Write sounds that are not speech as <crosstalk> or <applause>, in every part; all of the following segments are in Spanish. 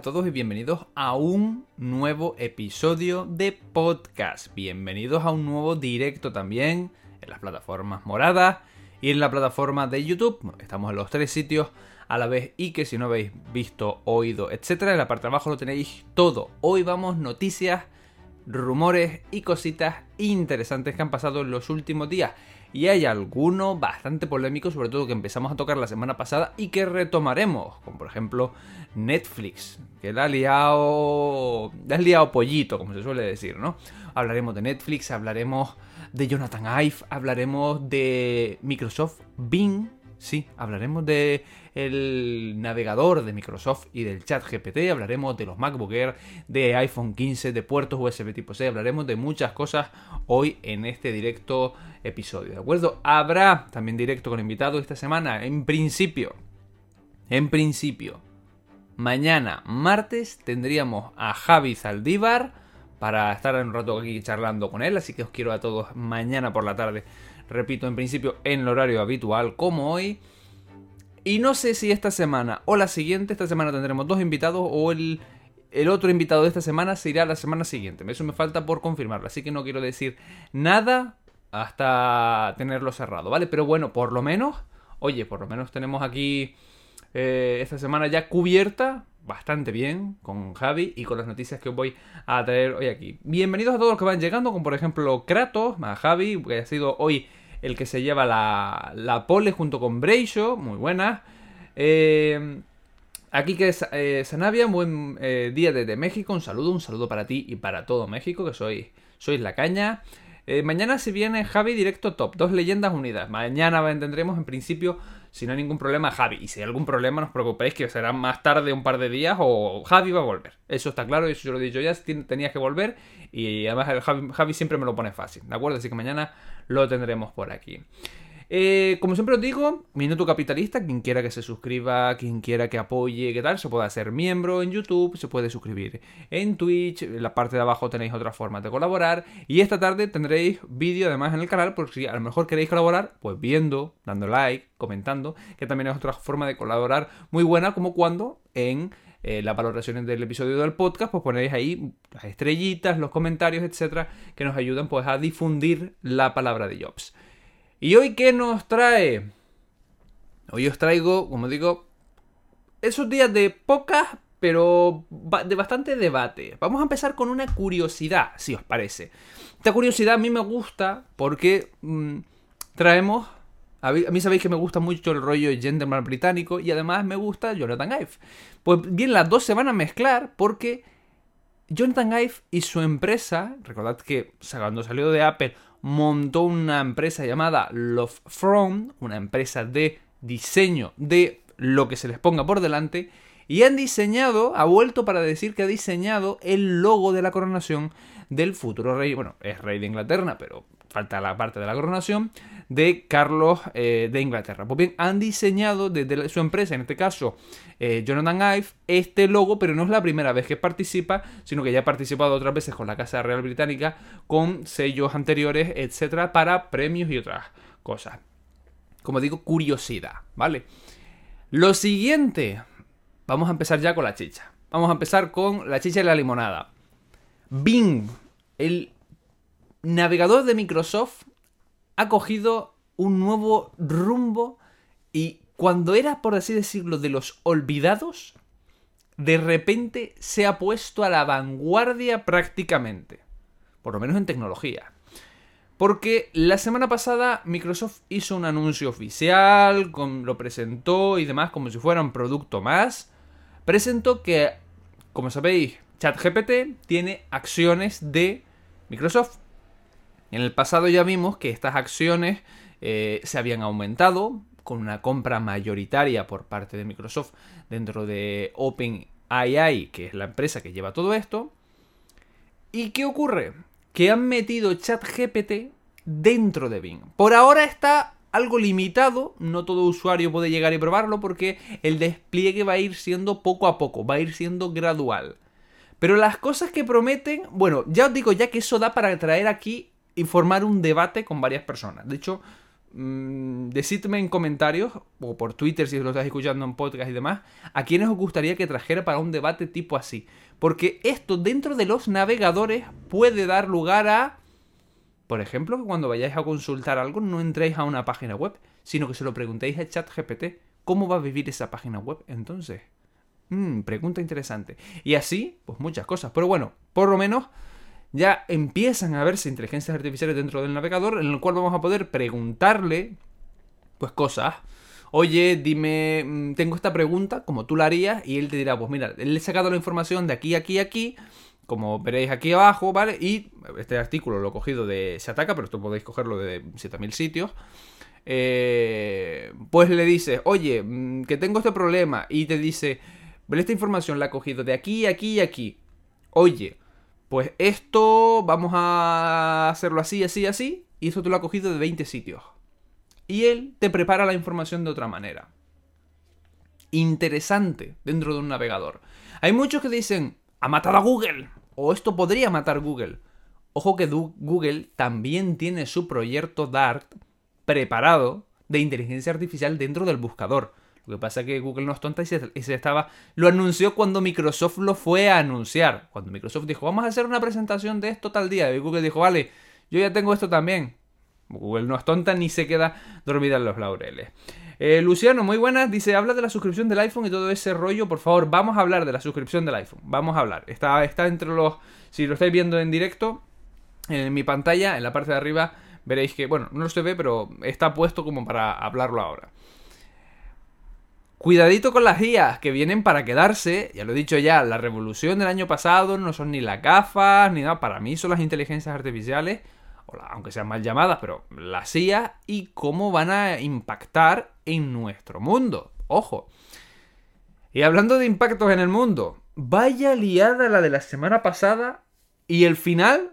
A todos y bienvenidos a un nuevo episodio de podcast. Bienvenidos a un nuevo directo también en las plataformas moradas y en la plataforma de YouTube. Estamos en los tres sitios a la vez y que si no habéis visto, oído, etcétera, en la parte de abajo lo tenéis todo. Hoy vamos noticias, rumores y cositas interesantes que han pasado en los últimos días. Y hay alguno bastante polémico, sobre todo que empezamos a tocar la semana pasada y que retomaremos, como por ejemplo Netflix, que la ha liado, la ha liado pollito, como se suele decir, ¿no? Hablaremos de Netflix, hablaremos de Jonathan Ive, hablaremos de Microsoft Bing, sí, hablaremos de el navegador de Microsoft y del chat GPT, hablaremos de los MacBook Air, de iPhone 15, de puertos USB tipo C, hablaremos de muchas cosas hoy en este directo episodio, ¿de acuerdo? Habrá también directo con invitados esta semana, en principio, en principio, mañana, martes, tendríamos a Javi Zaldívar para estar un rato aquí charlando con él, así que os quiero a todos mañana por la tarde, repito, en principio en el horario habitual como hoy. Y no sé si esta semana o la siguiente, esta semana tendremos dos invitados o el, el otro invitado de esta semana se irá la semana siguiente. Eso me falta por confirmarlo, así que no quiero decir nada hasta tenerlo cerrado, ¿vale? Pero bueno, por lo menos, oye, por lo menos tenemos aquí eh, esta semana ya cubierta bastante bien con Javi y con las noticias que os voy a traer hoy aquí. Bienvenidos a todos los que van llegando, como por ejemplo Kratos, a Javi, que ha sido hoy el que se lleva la, la pole junto con Breisho, muy buena. Eh, aquí que es eh, Sanavia, buen eh, día desde México, un saludo, un saludo para ti y para todo México, que sois, sois la caña. Eh, mañana si viene Javi directo top, dos leyendas unidas. Mañana tendremos en principio, si no hay ningún problema, Javi. Y si hay algún problema, no os preocupéis que será más tarde, un par de días, o Javi va a volver. Eso está claro, eso yo lo he dicho ya, tenías que volver. Y además el Javi, Javi siempre me lo pone fácil, ¿de acuerdo? Así que mañana lo tendremos por aquí. Eh, como siempre os digo, Minuto Capitalista, quien quiera que se suscriba, quien quiera que apoye, qué tal, se puede hacer miembro en YouTube, se puede suscribir en Twitch, en la parte de abajo tenéis otras formas de colaborar y esta tarde tendréis vídeo además en el canal por si a lo mejor queréis colaborar, pues viendo, dando like, comentando, que también es otra forma de colaborar muy buena como cuando en eh, las valoraciones del episodio del podcast, pues ponéis ahí las estrellitas, los comentarios, etcétera, que nos ayudan pues a difundir la palabra de Jobs. ¿Y hoy qué nos trae? Hoy os traigo, como digo, esos días de pocas, pero de bastante debate. Vamos a empezar con una curiosidad, si os parece. Esta curiosidad a mí me gusta porque mmm, traemos... A mí sabéis que me gusta mucho el rollo gentleman británico y además me gusta Jonathan Ive. Pues bien, las dos se van a mezclar porque Jonathan Ive y su empresa, recordad que cuando salió de Apple montó una empresa llamada Love From, una empresa de diseño de lo que se les ponga por delante, y han diseñado, ha vuelto para decir que ha diseñado el logo de la coronación del futuro rey, bueno, es rey de Inglaterra, pero falta la parte de la coronación, de Carlos eh, de Inglaterra. Pues bien, han diseñado desde su empresa, en este caso eh, Jonathan Ive, este logo, pero no es la primera vez que participa, sino que ya ha participado otras veces con la Casa Real Británica, con sellos anteriores, etcétera, para premios y otras cosas. Como digo, curiosidad, ¿vale? Lo siguiente, vamos a empezar ya con la chicha. vamos a empezar con la chicha y la limonada. Bing, el navegador de Microsoft, ha cogido un nuevo rumbo y cuando era, por así decirlo, de los olvidados, de repente se ha puesto a la vanguardia prácticamente. Por lo menos en tecnología. Porque la semana pasada Microsoft hizo un anuncio oficial, lo presentó y demás como si fuera un producto más. Presentó que, como sabéis, ChatGPT tiene acciones de Microsoft. En el pasado ya vimos que estas acciones eh, se habían aumentado con una compra mayoritaria por parte de Microsoft dentro de OpenAI, que es la empresa que lleva todo esto. ¿Y qué ocurre? Que han metido ChatGPT dentro de Bing. Por ahora está algo limitado, no todo usuario puede llegar y probarlo porque el despliegue va a ir siendo poco a poco, va a ir siendo gradual. Pero las cosas que prometen, bueno, ya os digo ya que eso da para traer aquí y formar un debate con varias personas. De hecho, mmm, decidme en comentarios o por Twitter si lo estáis escuchando en podcast y demás, a quiénes os gustaría que trajera para un debate tipo así. Porque esto dentro de los navegadores puede dar lugar a, por ejemplo, que cuando vayáis a consultar algo no entréis a una página web, sino que se lo preguntéis a ChatGPT. ¿Cómo va a vivir esa página web entonces? Mmm, pregunta interesante. Y así, pues muchas cosas. Pero bueno, por lo menos ya empiezan a verse inteligencias artificiales dentro del navegador en el cual vamos a poder preguntarle pues cosas. Oye, dime, mm, tengo esta pregunta, como tú la harías, y él te dirá, pues mira, le he sacado la información de aquí, aquí, aquí, como veréis aquí abajo, ¿vale? Y este artículo lo he cogido de Se Ataca, pero esto podéis cogerlo de 7000 sitios. Eh, pues le dices, oye, mm, que tengo este problema, y te dice, esta información la he cogido de aquí, aquí y aquí. Oye, pues esto vamos a hacerlo así, así, así, y eso te lo ha cogido de 20 sitios. Y él te prepara la información de otra manera. Interesante dentro de un navegador. Hay muchos que dicen, ha matado a Google, o esto podría matar Google. Ojo que Google también tiene su proyecto DART preparado de inteligencia artificial dentro del buscador. Lo que pasa es que Google no es tonta y se, estaba. Lo anunció cuando Microsoft lo fue a anunciar. Cuando Microsoft dijo, vamos a hacer una presentación de esto tal día. Y Google dijo, vale, yo ya tengo esto también. Google no es tonta ni se queda dormida en los laureles. Eh, Luciano, muy buenas. Dice, habla de la suscripción del iPhone y todo ese rollo. Por favor, vamos a hablar de la suscripción del iPhone. Vamos a hablar. Está, está entre los... Si lo estáis viendo en directo, en mi pantalla, en la parte de arriba, veréis que, bueno, no se ve, pero está puesto como para hablarlo ahora. Cuidadito con las guías que vienen para quedarse. Ya lo he dicho ya, la revolución del año pasado no son ni las gafas ni nada. Para mí son las inteligencias artificiales, aunque sean mal llamadas, pero las IA y cómo van a impactar en nuestro mundo. Ojo. Y hablando de impactos en el mundo, vaya liada la de la semana pasada y el final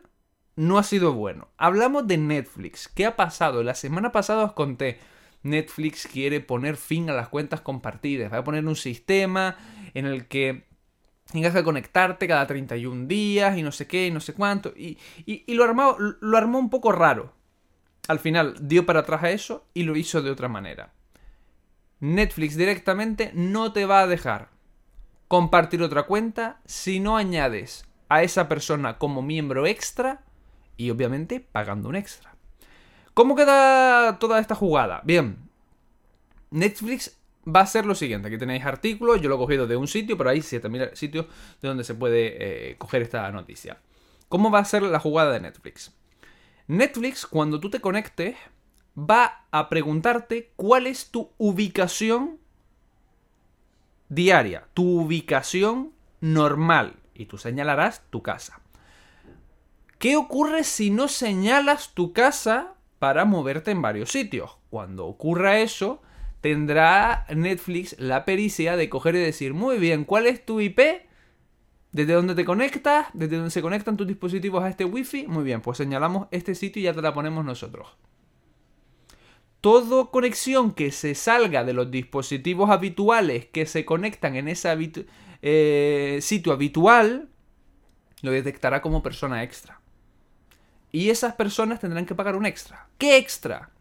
no ha sido bueno. Hablamos de Netflix. ¿Qué ha pasado? La semana pasada os conté Netflix quiere poner fin a las cuentas compartidas. Va a poner un sistema en el que tengas que conectarte cada 31 días y no sé qué y no sé cuánto. Y, lo, armó, lo armó un poco raro. Al final dio para atrás a eso y lo hizo de otra manera. Netflix directamente no te va a dejar compartir otra cuenta si no añades a esa persona como miembro extra y obviamente pagando un extra. ¿Cómo queda toda esta jugada? Bien, Netflix va a ser lo siguiente. Aquí tenéis artículos, yo lo he cogido de un sitio, pero hay 7000 sitios de donde se puede eh, coger esta noticia. ¿Cómo va a ser la jugada de Netflix? Netflix, cuando tú te conectes, va a preguntarte cuál es tu ubicación diaria, tu ubicación normal, y tú señalarás tu casa. ¿Qué ocurre si no señalas tu casa para moverte en varios sitios. Cuando ocurra eso, tendrá Netflix la pericia de coger y decir, muy bien, ¿cuál es tu IP? ¿Desde dónde te conectas? ¿Desde dónde se conectan tus dispositivos a este Wi-Fi? Muy bien, pues señalamos este sitio y ya te la ponemos nosotros. Todo conexión que se salga de los dispositivos habituales que se conectan en ese eh, sitio habitual, lo detectará como persona extra. Y esas personas tendrán que pagar un extra. ¿Qué extra?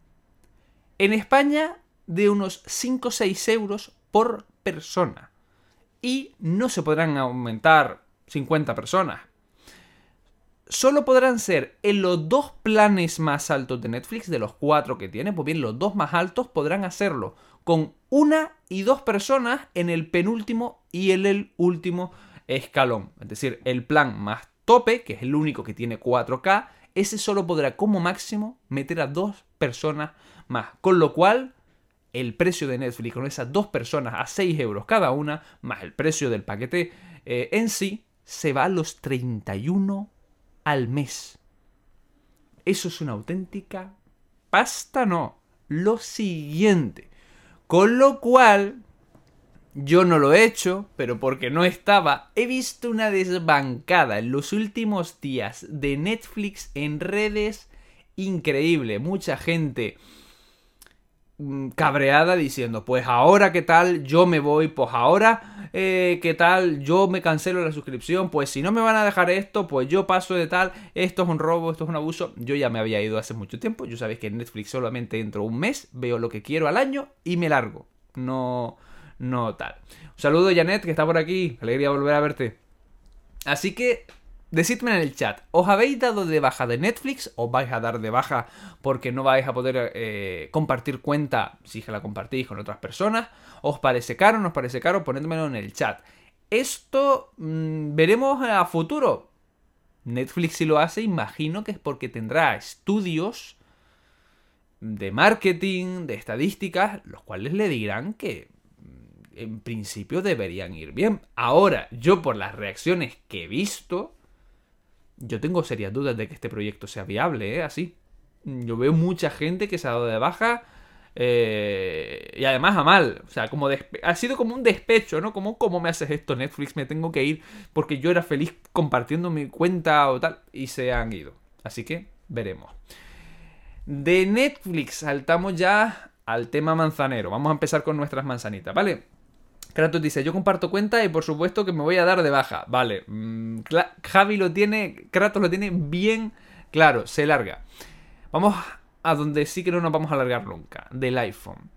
En España, de unos 5 o 6 euros por persona. y no se podrán aumentar 50 personas. Solo podrán ser en los dos planes más altos de Netflix, de los cuatro que tiene, pues bien, los dos más altos podrán hacerlo con una y dos personas en el penúltimo y en el último escalón. Es decir, el plan más tope, que es el único que tiene 4K, ese solo podrá como máximo meter a dos personas más. Con lo cual, el precio de Netflix con esas dos personas a 6 euros cada una, más el precio del paquete eh, en sí, se va a los 31 al mes. Eso es una auténtica pasta, no. Lo siguiente. Con lo cual, yo no lo he hecho, pero porque no estaba, he visto una desbancada en los últimos días de Netflix en redes increíble. Mucha gente mm, cabreada diciendo, pues ahora qué tal, yo me voy, pues ahora eh, qué tal, yo me cancelo la suscripción, pues si no me van a dejar esto, pues yo paso de tal, esto es un robo, esto es un abuso, yo ya me había ido hace mucho tiempo, yo sabéis que en Netflix solamente entro un mes, veo lo que quiero al año y me largo, no, no tal. Un saludo Janet que está por aquí, alegría volver a verte. Así que Decidme en el chat, ¿os habéis dado de baja de Netflix? ¿Os vais a dar de baja porque no vais a poder eh, compartir cuenta si la compartís con otras personas? ¿Os parece caro? ¿No os parece caro? Ponedmelo en el chat. Esto mm, veremos a futuro. Netflix si lo hace, imagino que es porque tendrá estudios de marketing, de estadísticas, los cuales le dirán que en principio deberían ir bien. Ahora, yo por las reacciones que he visto, yo tengo serias dudas de que este proyecto sea viable, ¿eh? Así. Yo veo mucha gente que se ha dado de baja. Eh, y además a mal. O sea, como ha sido como un despecho, ¿no? Como, ¿cómo me haces esto, Netflix? Me tengo que ir porque yo era feliz compartiendo mi cuenta o tal. Y se han ido. Así que veremos. De Netflix saltamos ya al tema manzanero. Vamos a empezar con nuestras manzanitas, ¿vale? Kratos dice, yo comparto cuenta y por supuesto que me voy a dar de baja. Vale, mm, Javi lo tiene, Kratos lo tiene bien claro, se larga. Vamos a donde sí que no nos vamos a alargar nunca, del iPhone.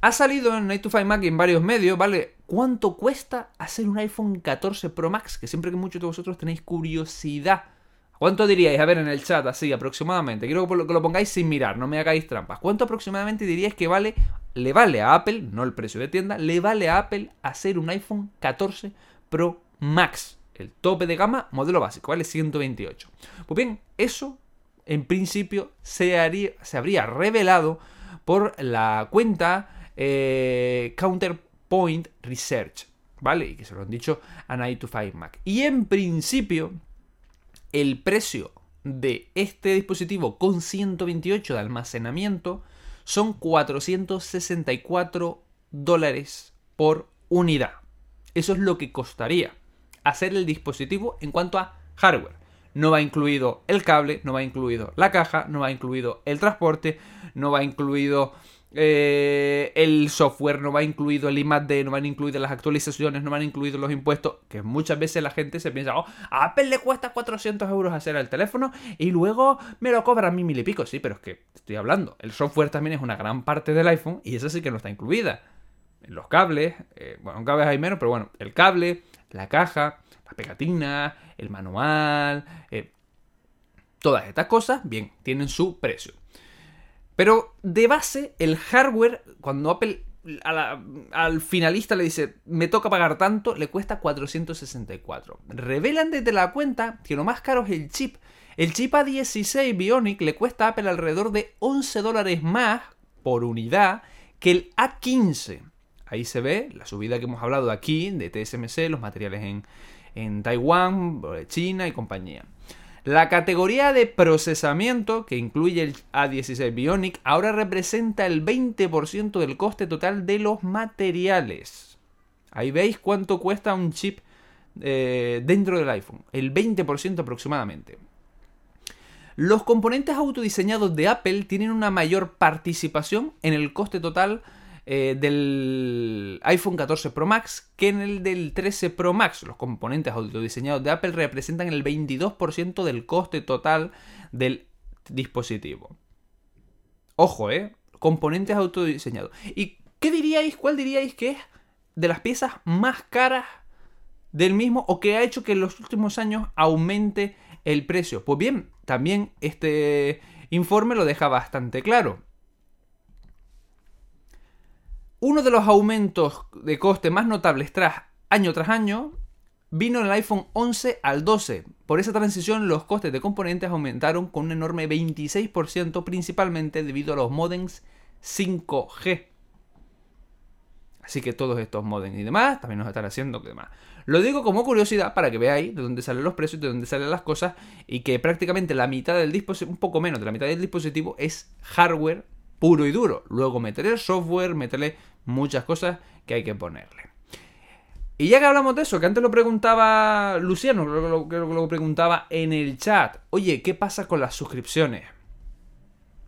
Ha salido en Night to Find Mac en varios medios, ¿vale? ¿Cuánto cuesta hacer un iPhone 14 Pro Max? Que siempre que muchos de vosotros tenéis curiosidad. ¿Cuánto diríais? A ver, en el chat, así aproximadamente. Quiero que lo pongáis sin mirar, no me hagáis trampas. ¿Cuánto aproximadamente diríais que vale le vale a Apple, no el precio de tienda, le vale a Apple hacer un iPhone 14 Pro Max. El tope de gama, modelo básico, vale 128. Pues bien, eso en principio se, haría, se habría revelado por la cuenta eh, Counterpoint Research, ¿vale? Y que se lo han dicho a Night to Five Mac. Y en principio, el precio de este dispositivo con 128 de almacenamiento son 464 dólares por unidad. Eso es lo que costaría hacer el dispositivo en cuanto a hardware. No va incluido el cable, no va incluido la caja, no va incluido el transporte, no va incluido eh, el software, no va incluido el IMAD, no van incluidas las actualizaciones, no van incluidos los impuestos, que muchas veces la gente se piensa, oh, a Apple le cuesta 400 euros hacer el teléfono y luego me lo cobra a mí mil y pico. Sí, pero es que estoy hablando, el software también es una gran parte del iPhone y esa sí que no está incluida. Los cables, eh, bueno, cables hay menos, pero bueno, el cable, la caja, la pegatina, el manual, eh, todas estas cosas, bien, tienen su precio. Pero de base, el hardware, cuando Apple al finalista le dice, me toca pagar tanto, le cuesta 464. Revelan desde la cuenta que lo más caro es el chip. El chip A16 Bionic le cuesta a Apple alrededor de 11 dólares más por unidad que el A15. Ahí se ve la subida que hemos hablado aquí de TSMC, los materiales en, en Taiwán, China y compañía. La categoría de procesamiento, que incluye el A16 Bionic, ahora representa el 20% del coste total de los materiales. Ahí veis cuánto cuesta un chip eh, dentro del iPhone, el 20% aproximadamente. Los componentes autodiseñados de Apple tienen una mayor participación en el coste total eh, del iPhone 14 Pro Max que en el del 13 Pro Max. Los componentes autodiseñados de Apple representan el 22% del coste total del dispositivo. Ojo, ¿eh? Componentes autodiseñados. ¿Y qué diríais, cuál diríais que es de las piezas más caras del mismo o que ha hecho que en los últimos años aumente el precio. Pues bien, también este informe lo deja bastante claro. Uno de los aumentos de coste más notables tras año tras año vino en el iPhone 11 al 12. Por esa transición los costes de componentes aumentaron con un enorme 26% principalmente debido a los modems 5G. Así que todos estos modems y demás también nos están haciendo que demás. Lo digo como curiosidad para que veáis de dónde salen los precios, de dónde salen las cosas y que prácticamente la mitad del dispositivo, un poco menos de la mitad del dispositivo es hardware puro y duro. Luego meteré software, meterle muchas cosas que hay que ponerle. Y ya que hablamos de eso, que antes lo preguntaba Luciano, creo que lo, preguntaba en el chat. Oye, ¿qué pasa con las suscripciones?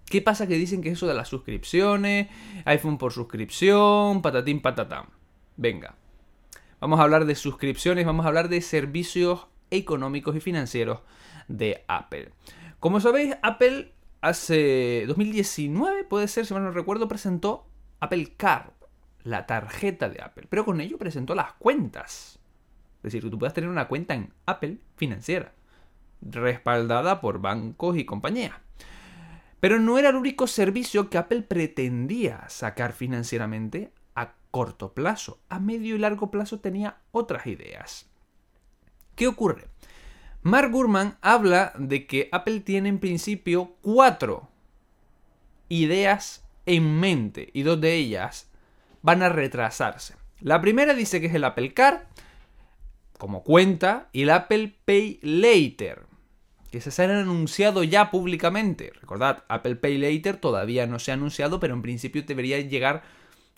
¿Qué pasa que dicen que eso de las suscripciones, iPhone por suscripción, patatín patatán? Venga. Vamos a hablar de suscripciones, vamos a hablar de servicios económicos y financieros de Apple. Como sabéis, Apple hace 2019, puede ser, si mal no recuerdo, presentó Apple Card, la tarjeta de Apple, pero con ello presentó las cuentas. Es decir, que tú puedas tener una cuenta en Apple financiera, respaldada por bancos y compañías. Pero no era el único servicio que Apple pretendía sacar financieramente a corto plazo. A medio y largo plazo tenía otras ideas. ¿Qué ocurre? Mark Gurman habla de que Apple tiene en principio cuatro ideas en mente y dos de ellas van a retrasarse. La primera dice que es el Apple Card como cuenta y el Apple Pay Later que se han anunciado ya públicamente. Recordad, Apple Pay Later todavía no se ha anunciado, pero en principio debería llegar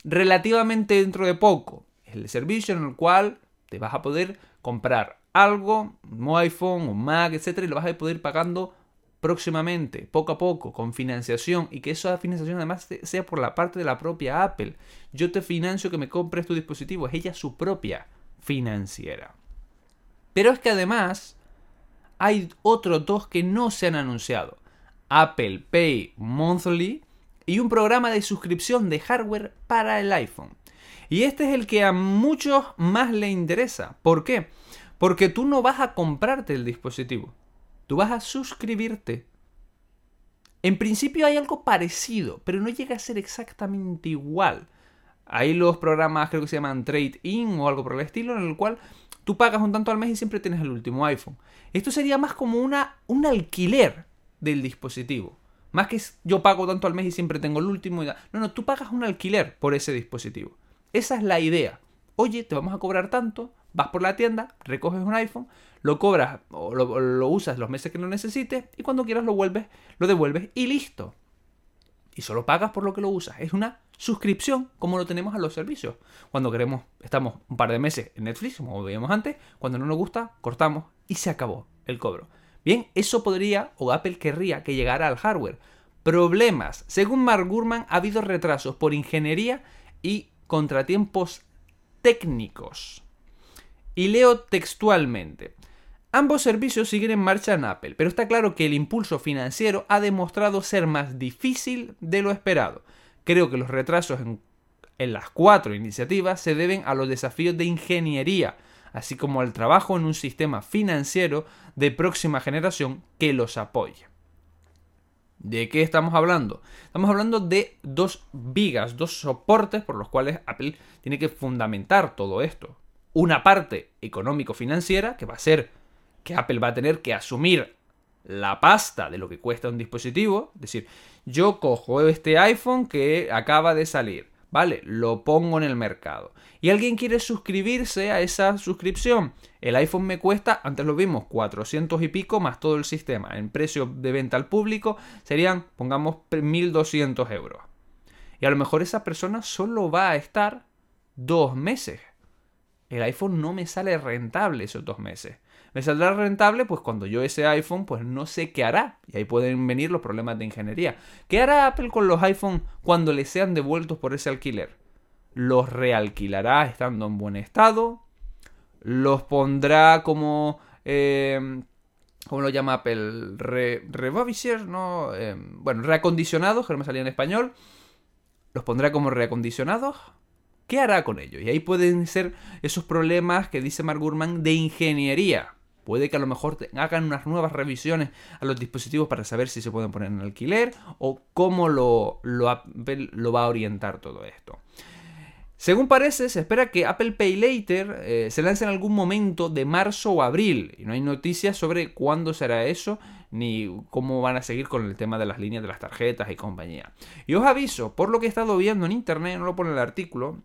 relativamente dentro de poco. Es el servicio en el cual te vas a poder comprar algo, un iPhone, un Mac, etcétera, y lo vas a poder ir pagando próximamente, poco a poco, con financiación y que esa financiación además sea por la parte de la propia Apple. Yo te financio que me compres tu dispositivo, es ella su propia financiera. Pero es que además hay otros dos que no se han anunciado. Apple Pay Monthly y un programa de suscripción de hardware para el iPhone. Y este es el que a muchos más le interesa. ¿Por qué? Porque tú no vas a comprarte el dispositivo. Tú vas a suscribirte. En principio hay algo parecido, pero no llega a ser exactamente igual. Hay los programas, creo que se llaman Trade In o algo por el estilo, en el cual tú pagas un tanto al mes y siempre tienes el último iPhone. Esto sería más como una, un alquiler del dispositivo. Más que yo pago tanto al mes y siempre tengo el último. No, no, tú pagas un alquiler por ese dispositivo. Esa es la idea. Oye, te vamos a cobrar tanto, vas por la tienda, recoges un iPhone, lo cobras o lo, usas los meses que lo necesites y cuando quieras lo vuelves, lo devuelves y listo. Y solo pagas por lo que lo usas. Es una suscripción como lo tenemos a los servicios. Cuando queremos, estamos un par de meses en Netflix, como veíamos antes, cuando no nos gusta, cortamos y se acabó el cobro. Bien, eso podría o Apple querría que llegara al hardware. Problemas. Según Mark Gurman, ha habido retrasos por ingeniería y contratiempos técnicos. Y leo textualmente. Ambos servicios siguen en marcha en Apple, pero está claro que el impulso financiero ha demostrado ser más difícil de lo esperado. Creo que los retrasos en, las cuatro iniciativas se deben a los desafíos de ingeniería, así como al trabajo en un sistema financiero de próxima generación que los apoye. ¿De qué estamos hablando? Estamos hablando de dos vigas, dos soportes por los cuales Apple tiene que fundamentar todo esto. Una parte económico-financiera, que va a ser que Apple va a tener que asumir la pasta de lo que cuesta un dispositivo. Es decir, yo cojo este iPhone que acaba de salir ¿vale? Lo pongo en el mercado. Y alguien quiere suscribirse a esa suscripción. El iPhone me cuesta, antes lo vimos, 400 y pico más todo el sistema. En precio de venta al público serían, pongamos, 1200 euros. Y a lo mejor esa persona solo va a estar dos meses. El iPhone no me sale rentable esos dos meses. Me saldrá rentable pues cuando yo ese iPhone pues no sé qué hará. Y ahí pueden venir los problemas de ingeniería. ¿Qué hará Apple con los iPhone cuando les sean devueltos por ese alquiler? ¿Los realquilará estando en buen estado? ¿Los pondrá como... Eh, ¿Cómo lo llama Apple? Re, ¿no? Eh, bueno, reacondicionados, que no me salía en español. ¿Los pondrá como reacondicionados? ¿Qué hará con ello? Y ahí pueden ser esos problemas que dice Mark Gurman de ingeniería. Puede que a lo mejor hagan unas nuevas revisiones a los dispositivos para saber si se pueden poner en alquiler o cómo lo, lo, lo va a orientar todo esto. Según parece, se espera que Apple Pay Later eh, se lance en algún momento de marzo o abril. Y no hay noticias sobre cuándo será eso, ni cómo van a seguir con el tema de las líneas de las tarjetas y compañía. Y os aviso, por lo que he estado viendo en internet, no lo pone el artículo,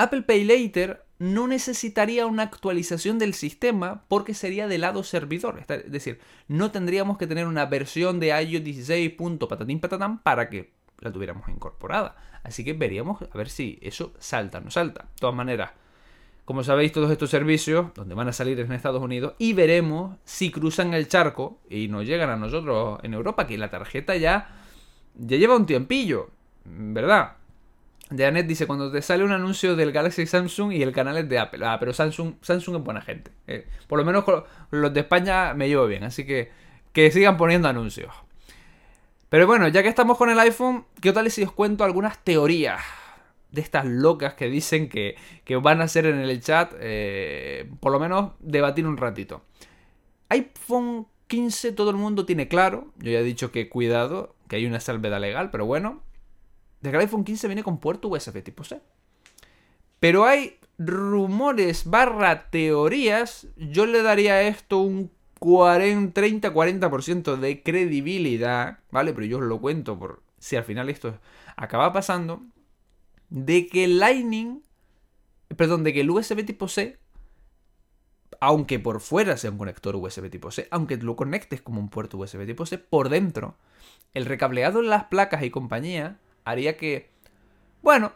Apple Pay Later no necesitaría una actualización del sistema porque sería de lado servidor. Es decir, no tendríamos que tener una versión de iOS 16. patatín patatán para que la tuviéramos incorporada. Así que veríamos a ver si eso salta o no salta. De todas maneras, como sabéis, todos estos servicios, donde van a salir en Estados Unidos, y veremos si cruzan el charco y nos llegan a nosotros en Europa, que la tarjeta ya, ya lleva un tiempillo, ¿verdad? Janet dice, cuando te sale un anuncio del Galaxy Samsung y el canal es de Apple. Ah, pero Samsung, Samsung es buena gente. Eh, por lo menos los de España me llevo bien, así que que sigan poniendo anuncios. Pero bueno, ya que estamos con el iPhone, ¿qué tal si os cuento algunas teorías de estas locas que dicen que, van a hacer en el chat? Eh, por lo menos debatir un ratito. iPhone 15 todo el mundo tiene claro. Yo ya he dicho que cuidado, que hay una salvedad legal, pero bueno. El iPhone 15 viene con puerto USB tipo C. Pero hay rumores barra teorías. Yo le daría a esto un 30-40% de credibilidad, ¿vale? Pero yo os lo cuento por si al final esto acaba pasando, de que el Lightning, perdón, de que el USB tipo C, aunque por fuera sea un conector USB tipo C, aunque lo conectes como un puerto USB tipo C, por dentro, el recableado en las placas y compañía haría que, bueno,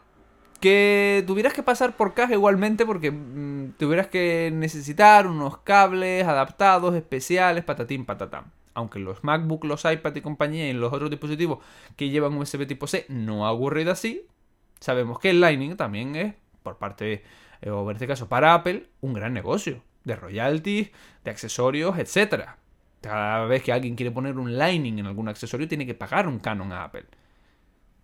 que tuvieras que pasar por caja igualmente porque mm, tuvieras que necesitar unos cables adaptados especiales, patatín, patatán. Aunque los MacBook, los iPad y compañía y los otros dispositivos que llevan USB tipo C no ha ocurrido así, sabemos que el Lightning también es, por parte, eh, o en este caso para Apple, un gran negocio de royalties, de accesorios, etc. Cada vez que alguien quiere poner un Lightning en algún accesorio tiene que pagar un canon a Apple.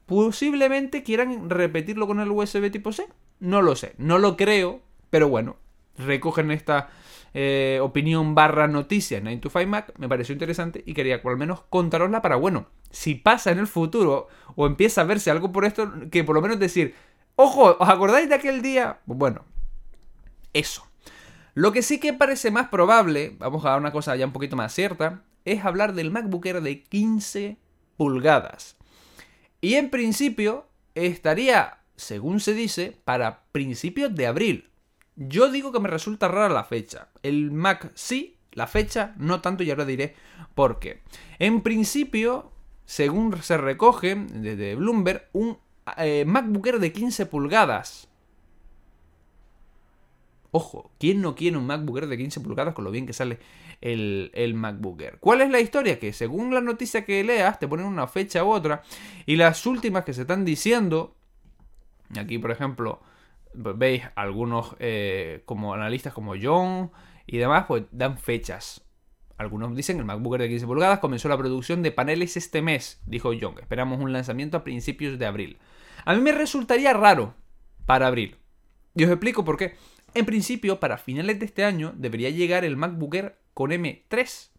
Posiblemente quieran repetirlo con el USB tipo C. No lo sé, no lo creo, pero bueno, recogen esta eh, opinión barra noticia 9 to 5 Mac, me pareció interesante y quería al menos contarosla para, bueno, si pasa en el futuro o empieza a verse algo por esto, que por lo menos decir, ojo, ¿os acordáis de aquel día? Bueno, eso. Lo que sí que parece más probable, vamos a una cosa ya un poquito más cierta, es hablar del MacBook Air de 15 pulgadas. Y en principio estaría, según se dice, para principios de abril. Yo digo que me resulta rara la fecha. El Mac sí, la fecha no tanto y ahora diré por qué. En principio, según se recoge desde Bloomberg, un eh, de 15 pulgadas. Ojo, ¿quién no quiere un MacBook de 15 pulgadas con lo bien que sale el, el MacBook? ¿Cuál es la historia? Que según la noticia que leas, te ponen una fecha u otra. Y las últimas que se están diciendo, aquí por ejemplo, veis algunos eh, como analistas como John y demás, pues dan fechas. Algunos dicen que el MacBook Air de 15 pulgadas comenzó la producción de paneles este mes, dijo John. Esperamos un lanzamiento a principios de abril. A mí me resultaría raro para abril. Y os explico por qué. En principio, para finales de este año debería llegar el MacBook con M3.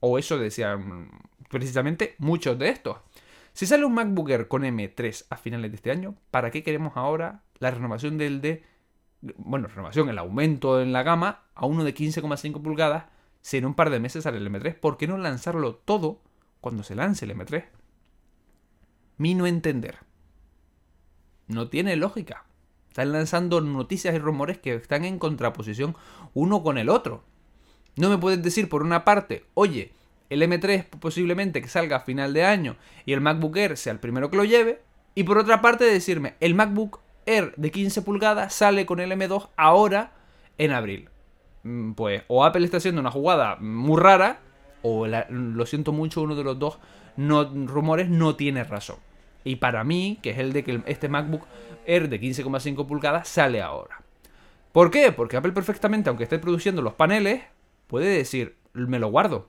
O eso decían precisamente muchos de estos. Si sale un MacBook con M3 a finales de este año, ¿para qué queremos ahora la renovación del de... Bueno, renovación, el aumento en la gama a uno de 15,5 pulgadas si en un par de meses sale el M3? ¿Por qué no lanzarlo todo cuando se lance el M3? Mi no entender. No tiene lógica. Están lanzando noticias y rumores que están en contraposición uno con el otro. No me puedes decir por una parte, oye, el M3 posiblemente que salga a final de año y el MacBook Air sea el primero que lo lleve, y por otra parte decirme, el MacBook Air de 15 pulgadas sale con el M2 ahora en abril. Mm, pues o Apple está haciendo una jugada muy rara, o lo siento mucho, uno de los dos no, rumores no tiene razón. Y para mí, que es el de que este MacBook Air de 15,5 pulgadas sale ahora. ¿Por qué? Porque Apple perfectamente, aunque esté produciendo los paneles, puede decir, me lo guardo.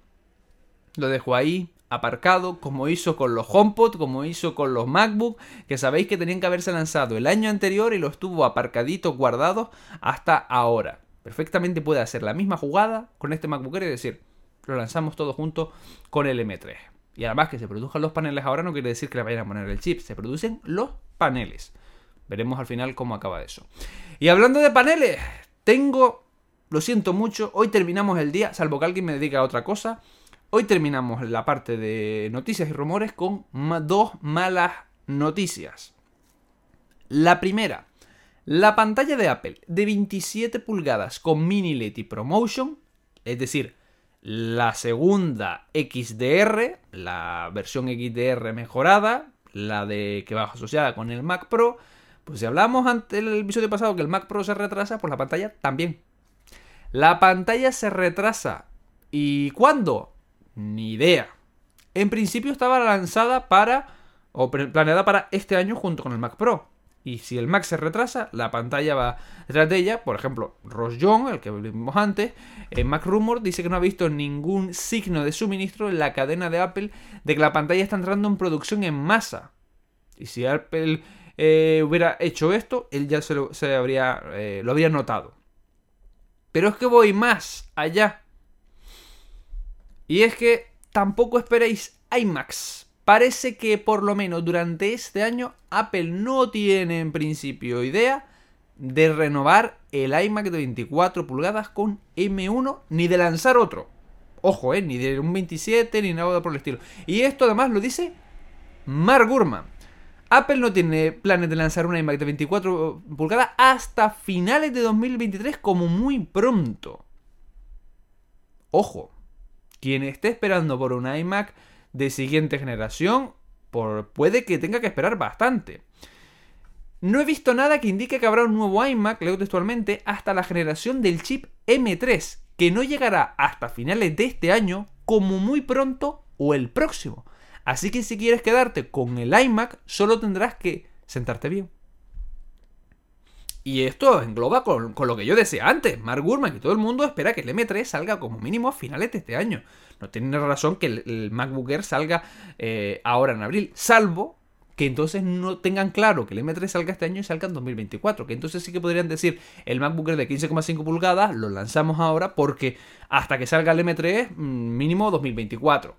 Lo dejo ahí, aparcado, como hizo con los HomePod, como hizo con los MacBook, que sabéis que tenían que haberse lanzado el año anterior y los tuvo aparcaditos, guardados hasta ahora. Perfectamente puede hacer la misma jugada con este MacBook Air y decir, lo lanzamos todo junto con el M3. Y además que se produzcan los paneles ahora no quiere decir que le vayan a poner el chip, se producen los paneles. Veremos al final cómo acaba eso. Y hablando de paneles, tengo, lo siento mucho, hoy terminamos el día, salvo que alguien me dedique a otra cosa, hoy terminamos la parte de noticias y rumores con dos malas noticias. La primera, la pantalla de Apple de 27 pulgadas con mini LED y ProMotion, es decir, la segunda XDR, la versión XDR mejorada, la de que va asociada con el Mac Pro. Pues si hablamos ante el episodio pasado que el Mac Pro se retrasa, pues la pantalla también. La pantalla se retrasa. ¿Y cuándo? Ni idea. En principio estaba lanzada para, o planeada para este año junto con el Mac Pro. Y si el Mac se retrasa, la pantalla va detrás de ella. Por ejemplo, Ross Young, el que vimos antes, en Mac Rumor dice que no ha visto ningún signo de suministro en la cadena de Apple de que la pantalla está entrando en producción en masa. Y si Apple eh, hubiera hecho esto, él ya se lo, habría, eh, lo habría notado. Pero es que voy más allá. Y es que tampoco esperéis iMacs Parece que por lo menos durante este año Apple no tiene en principio idea de renovar el iMac de 24 pulgadas con M1 ni de lanzar otro. Ojo, eh, ni de un 27 ni nada por el estilo. Y esto además lo dice Mark Gurman. Apple no tiene planes de lanzar un iMac de 24 pulgadas hasta finales de 2023 como muy pronto. Ojo, quien esté esperando por un iMac de siguiente generación, por, puede que tenga que esperar bastante. No he visto nada que indique que habrá un nuevo iMac, leo textualmente, hasta la generación del chip M3, que no llegará hasta finales de este año, como muy pronto o el próximo. Así que si quieres quedarte con el iMac, solo tendrás que sentarte bien. Y esto engloba con, lo que yo decía antes. Mark Gurman y todo el mundo espera que el M3 salga como mínimo a finales de este año. No tiene razón que el, MacBook Air salga eh, ahora en abril. Salvo que entonces no tengan claro que el M3 salga este año y salga en 2024. Que entonces sí que podrían decir el MacBook Air de 15,5 pulgadas lo lanzamos ahora porque hasta que salga el M3 mm, mínimo 2024.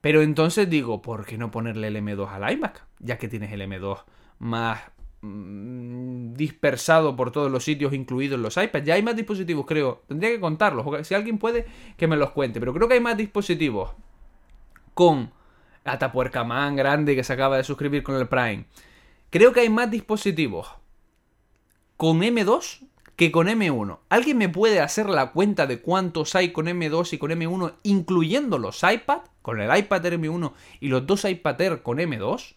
Pero entonces digo, ¿por qué no ponerle el M2 al iMac? Ya que tienes el M2 más dispersado por todos los sitios, incluidos los iPads. Ya hay más dispositivos, creo. Tendría que contarlos. Si alguien puede, que me los cuente. Pero creo que hay más dispositivos con Atapuercamán grande que se acaba de suscribir con el Prime. Creo que hay más dispositivos con M2 que con M1. ¿Alguien me puede hacer la cuenta de cuántos hay con M2 y con M1, incluyendo los iPad, con el iPad Air M1 y los dos iPad con M2?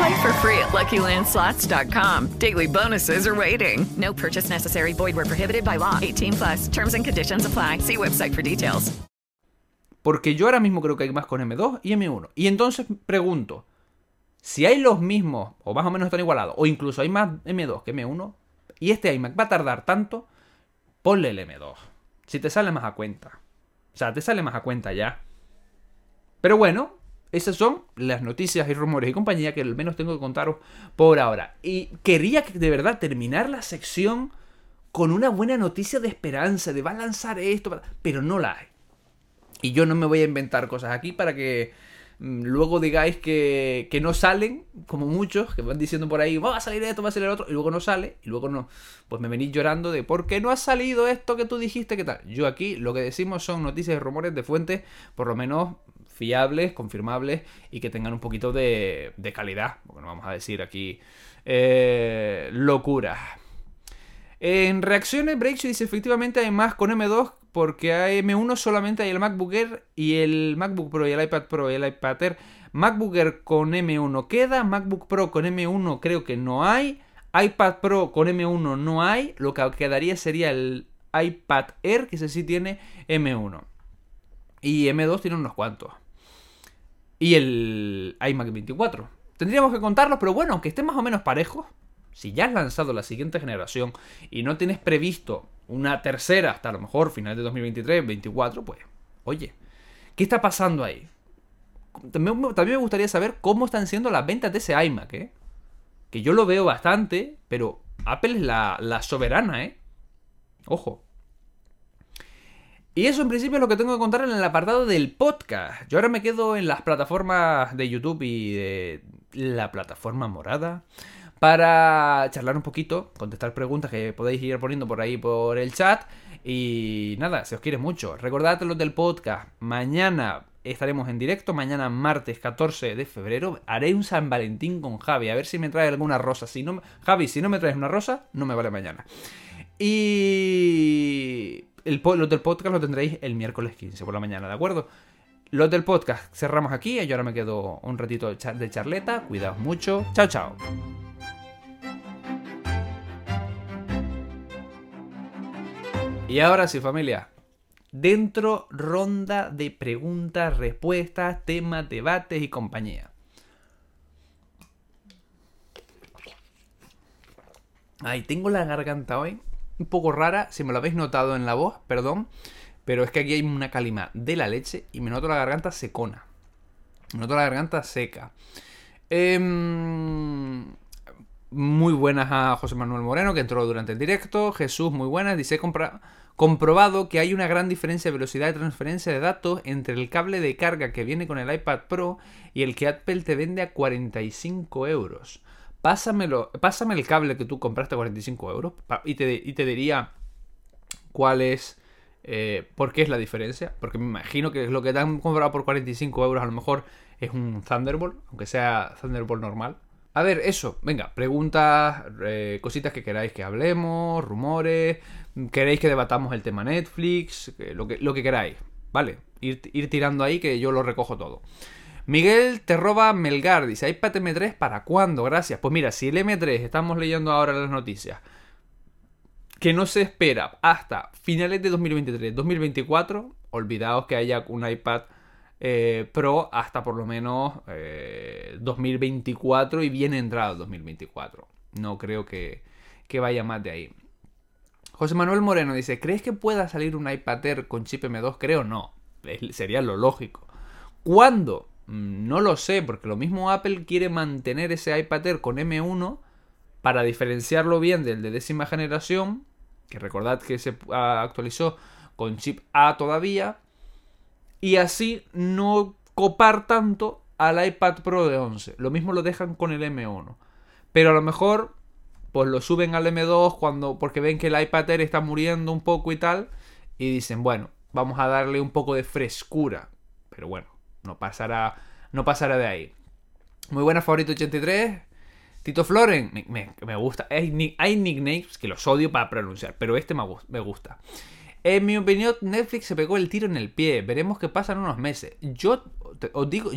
Play for free at LuckyLandSlots.com. Daily bonuses are waiting. No purchase necessary. Void where prohibited by law. 18 plus. Terms and conditions apply. See website for details. Porque yo ahora mismo creo que hay más con M2 y M1. Y entonces pregunto, Si hay los mismos, o más o menos están igualados, o incluso hay más M2 que M1, y este iMac va a tardar tanto, ponle el M2. Si te sale más a cuenta. O sea, te sale más a cuenta ya. Pero bueno, esas son las noticias y rumores y compañía que al menos tengo que contaros por ahora. Y quería de verdad terminar la sección con una buena noticia de esperanza, de va a lanzar esto, pero no la hay. Y yo no me voy a inventar cosas aquí para que mm, luego digáis que, que no salen, como muchos, que van diciendo por ahí, va a salir esto, va a salir el otro, y luego no sale, y luego no. Pues me venís llorando de por qué no ha salido esto que tú dijiste, que tal. Yo aquí lo que decimos son noticias y rumores de fuentes, por lo menos fiables, confirmables y que tengan un poquito de, calidad, porque no vamos a decir aquí eh, locuras. En reacciones, Breakshow dice efectivamente hay más con M2 porque hay M1 solamente hay el MacBook Air y el MacBook Pro y el iPad Pro y el iPad Air. MacBook Air con M1 queda, MacBook Pro con M1 creo que no hay, iPad Pro con M1 no hay, lo que quedaría sería el iPad Air que ese sí tiene M1. Y M2 tiene unos cuantos. Y el iMac 24. Tendríamos que contarlos, pero bueno, aunque estén más o menos parejos, si ya has lanzado la siguiente generación y no tienes previsto una tercera hasta a lo mejor final de 2023, 2024, pues, oye, ¿qué está pasando ahí? También, me gustaría saber cómo están siendo las ventas de ese iMac, ¿eh? Que yo lo veo bastante, pero Apple es la soberana, ¿eh? Ojo. Y eso en principio es lo que tengo que contar en el apartado del podcast. Yo ahora me quedo en las plataformas de YouTube y de la plataforma morada para charlar un poquito, contestar preguntas que podéis ir poniendo por ahí por el chat. Y nada, se os quiere mucho. Recordad los del podcast. Mañana estaremos en directo. Mañana, martes 14 de febrero, haré un San Valentín con Javi. A ver si me trae alguna rosa. Si no, Javi, si no me traes una rosa, no me vale mañana. Y el, los del podcast lo tendréis el miércoles 15 por la mañana, ¿de acuerdo? Los del podcast cerramos aquí. Yo ahora me quedo un ratito de charleta. Cuidaos mucho. Chao, chao. Y ahora sí, familia. Dentro ronda de preguntas, respuestas, temas, debates y compañía. Ay, tengo la garganta hoy un poco rara, si me lo habéis notado en la voz, perdón, pero es que aquí hay una calima de la leche y me noto la garganta secona. Me noto la garganta seca. Eh, muy buenas a José Manuel Moreno, que entró durante el directo. Jesús, muy buenas. Dice, compra comprobado que hay una gran diferencia de velocidad de transferencia de datos entre el cable de carga que viene con el iPad Pro y el que Apple te vende a 45 euros. Pásamelo, pásame el cable que tú compraste a 45 euros y te, y te diría cuál es, eh, por qué es la diferencia. Porque me imagino que lo que te han comprado por 45 euros a lo mejor es un Thunderbolt, aunque sea Thunderbolt normal. A ver, eso, venga, preguntas, eh, cositas que queráis que hablemos, rumores, queréis que debatamos el tema Netflix, lo, que, lo que queráis, ¿vale? Ir, ir tirando ahí que yo lo recojo todo. Miguel te roba Melgar, dice, iPad M3 para cuándo? Gracias. Pues mira, si el M3, estamos leyendo ahora las noticias, que no se espera hasta finales de 2023, 2024, olvidaos que haya un iPad eh, Pro hasta por lo menos 2024 eh, y bien entrado 2024. No creo que, que vaya más de ahí. José Manuel Moreno dice, ¿crees que pueda salir un iPad Air con chip M2? Creo no. Sería lo lógico. ¿Cuándo? Mm, no lo sé, porque lo mismo Apple quiere mantener ese iPad Air con M1 para diferenciarlo bien del de décima generación, que recordad que se actualizó con chip A todavía, y así no copar tanto al iPad Pro de 11. Lo mismo lo dejan con el M1. Pero a lo mejor pues lo suben al M2 cuando porque ven que el iPad Air está muriendo un poco y tal y dicen, bueno, vamos a darle un poco de frescura. Pero bueno, no pasará no pasará de ahí. Muy buena favorito 83. Tito Floren, me, gusta. Hay, hay, nicknames que los odio para pronunciar, pero este me, me gusta. En mi opinión, Netflix se pegó el tiro en el pie. Veremos qué pasa en unos meses. Yo os digo,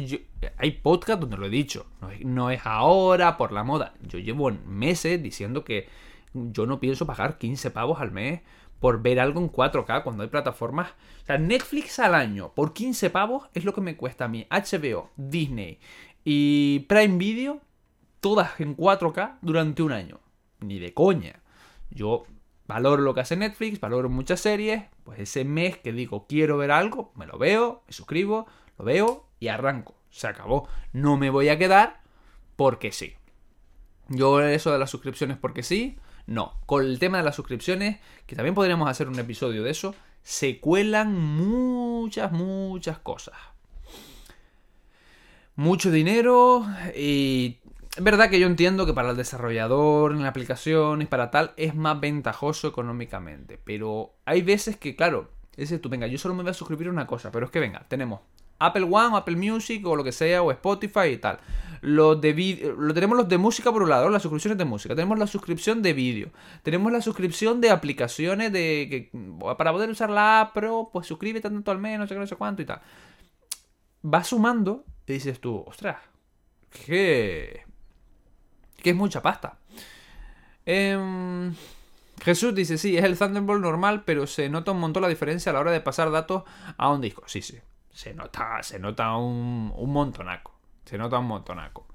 hay podcast donde lo he dicho. No es, ahora por la moda. Yo llevo meses diciendo que yo no pienso pagar 15 pavos al mes por ver algo en 4K cuando hay plataformas. O sea, Netflix al año por 15 pavos es lo que me cuesta a mí. HBO, Disney y Prime Video, todas en 4K durante un año. Ni de coña. Yo valoro lo que hace Netflix, valoro muchas series, pues ese mes que digo quiero ver algo, me lo veo, me suscribo, lo veo y arranco. Se acabó. No me voy a quedar porque sí. Yo eso de las suscripciones porque sí, no. Con el tema de las suscripciones, que también podríamos hacer un episodio de eso, se cuelan muchas, muchas cosas. mucho dinero y es verdad que yo entiendo que para el desarrollador en y para tal es más ventajoso económicamente, pero hay veces que, claro, dices tú, venga, yo solo me voy a suscribir una cosa, pero es que venga, tenemos Apple One, Apple Music o lo que sea, o Spotify y tal. Los de lo tenemos los de música por un lado, las suscripciones de música. Tenemos la suscripción de vídeo. Tenemos la suscripción de aplicaciones de que para poder usar la app pues suscríbete tanto al menos, no sé qué, no sé cuánto y tal. Va sumando y dices tú, ostras, que que es mucha pasta. Em, Jesús dice, sí, es el Thunderbolt normal, pero se nota un montón la diferencia a la hora de pasar datos a un disco. Sí, sí. Se nota, se nota un, un montonaco. Se nota un montonaco.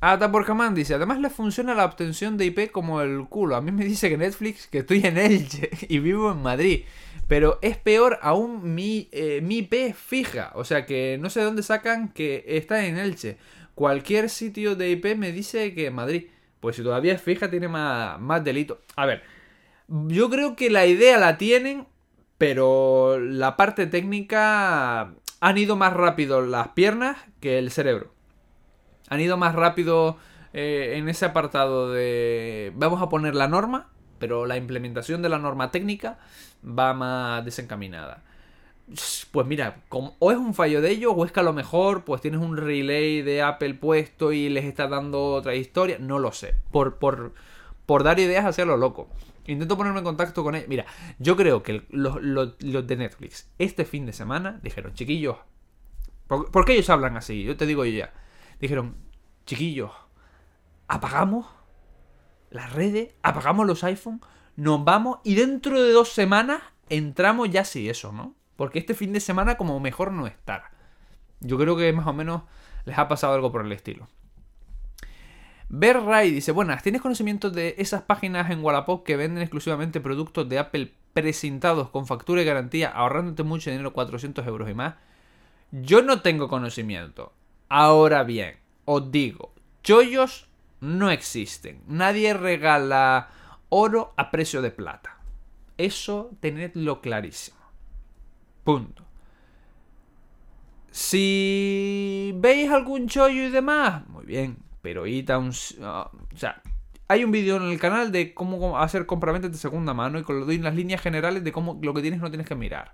Ata por dice, además le funciona la obtención de IP como el culo. A mí me dice que Netflix, que estoy en Elche <laughs> y vivo en Madrid. Pero es peor aún mi, eh, mi IP fija. O sea que no sé de dónde sacan que está en Elche cualquier sitio de IP me dice que Madrid. Pues si todavía es fija, tiene más, más delito. A ver, yo creo que la idea la tienen, pero la parte técnica han ido más rápido las piernas que el cerebro. Han ido más rápido eh, en ese apartado de vamos a poner la norma, pero la implementación de la norma técnica va más desencaminada pues mira, o es un fallo de ellos, o es que a lo mejor pues tienes un relay de Apple puesto y les está dando otra historia, no lo sé. Por, por, por dar ideas hacia lo loco. Intento ponerme en contacto con ellos. Mira, yo creo que los, de Netflix este fin de semana dijeron, chiquillos, ¿por, qué ellos hablan así? Yo te digo ya. Dijeron, chiquillos, apagamos las redes, apagamos los iPhones, nos vamos y dentro de dos semanas entramos ya sí eso, ¿no? Porque este fin de semana como mejor no estar. Yo creo que más o menos les ha pasado algo por el estilo. Ver Ray dice, buenas, ¿tienes conocimiento de esas páginas en Wallapop que venden exclusivamente productos de Apple presentados con factura y garantía, ahorrándote mucho dinero, 400 euros y más? Yo no tengo conocimiento. Ahora bien, os digo, chollos no existen. Nadie regala oro a precio de plata. Eso tenedlo clarísimo. Punto. Si veis algún chollo y demás, muy bien, pero id a un... Ah, o sea, hay un vídeo en el canal de cómo hacer compraventa de segunda mano y con las líneas generales de cómo lo que tienes no tienes que mirar.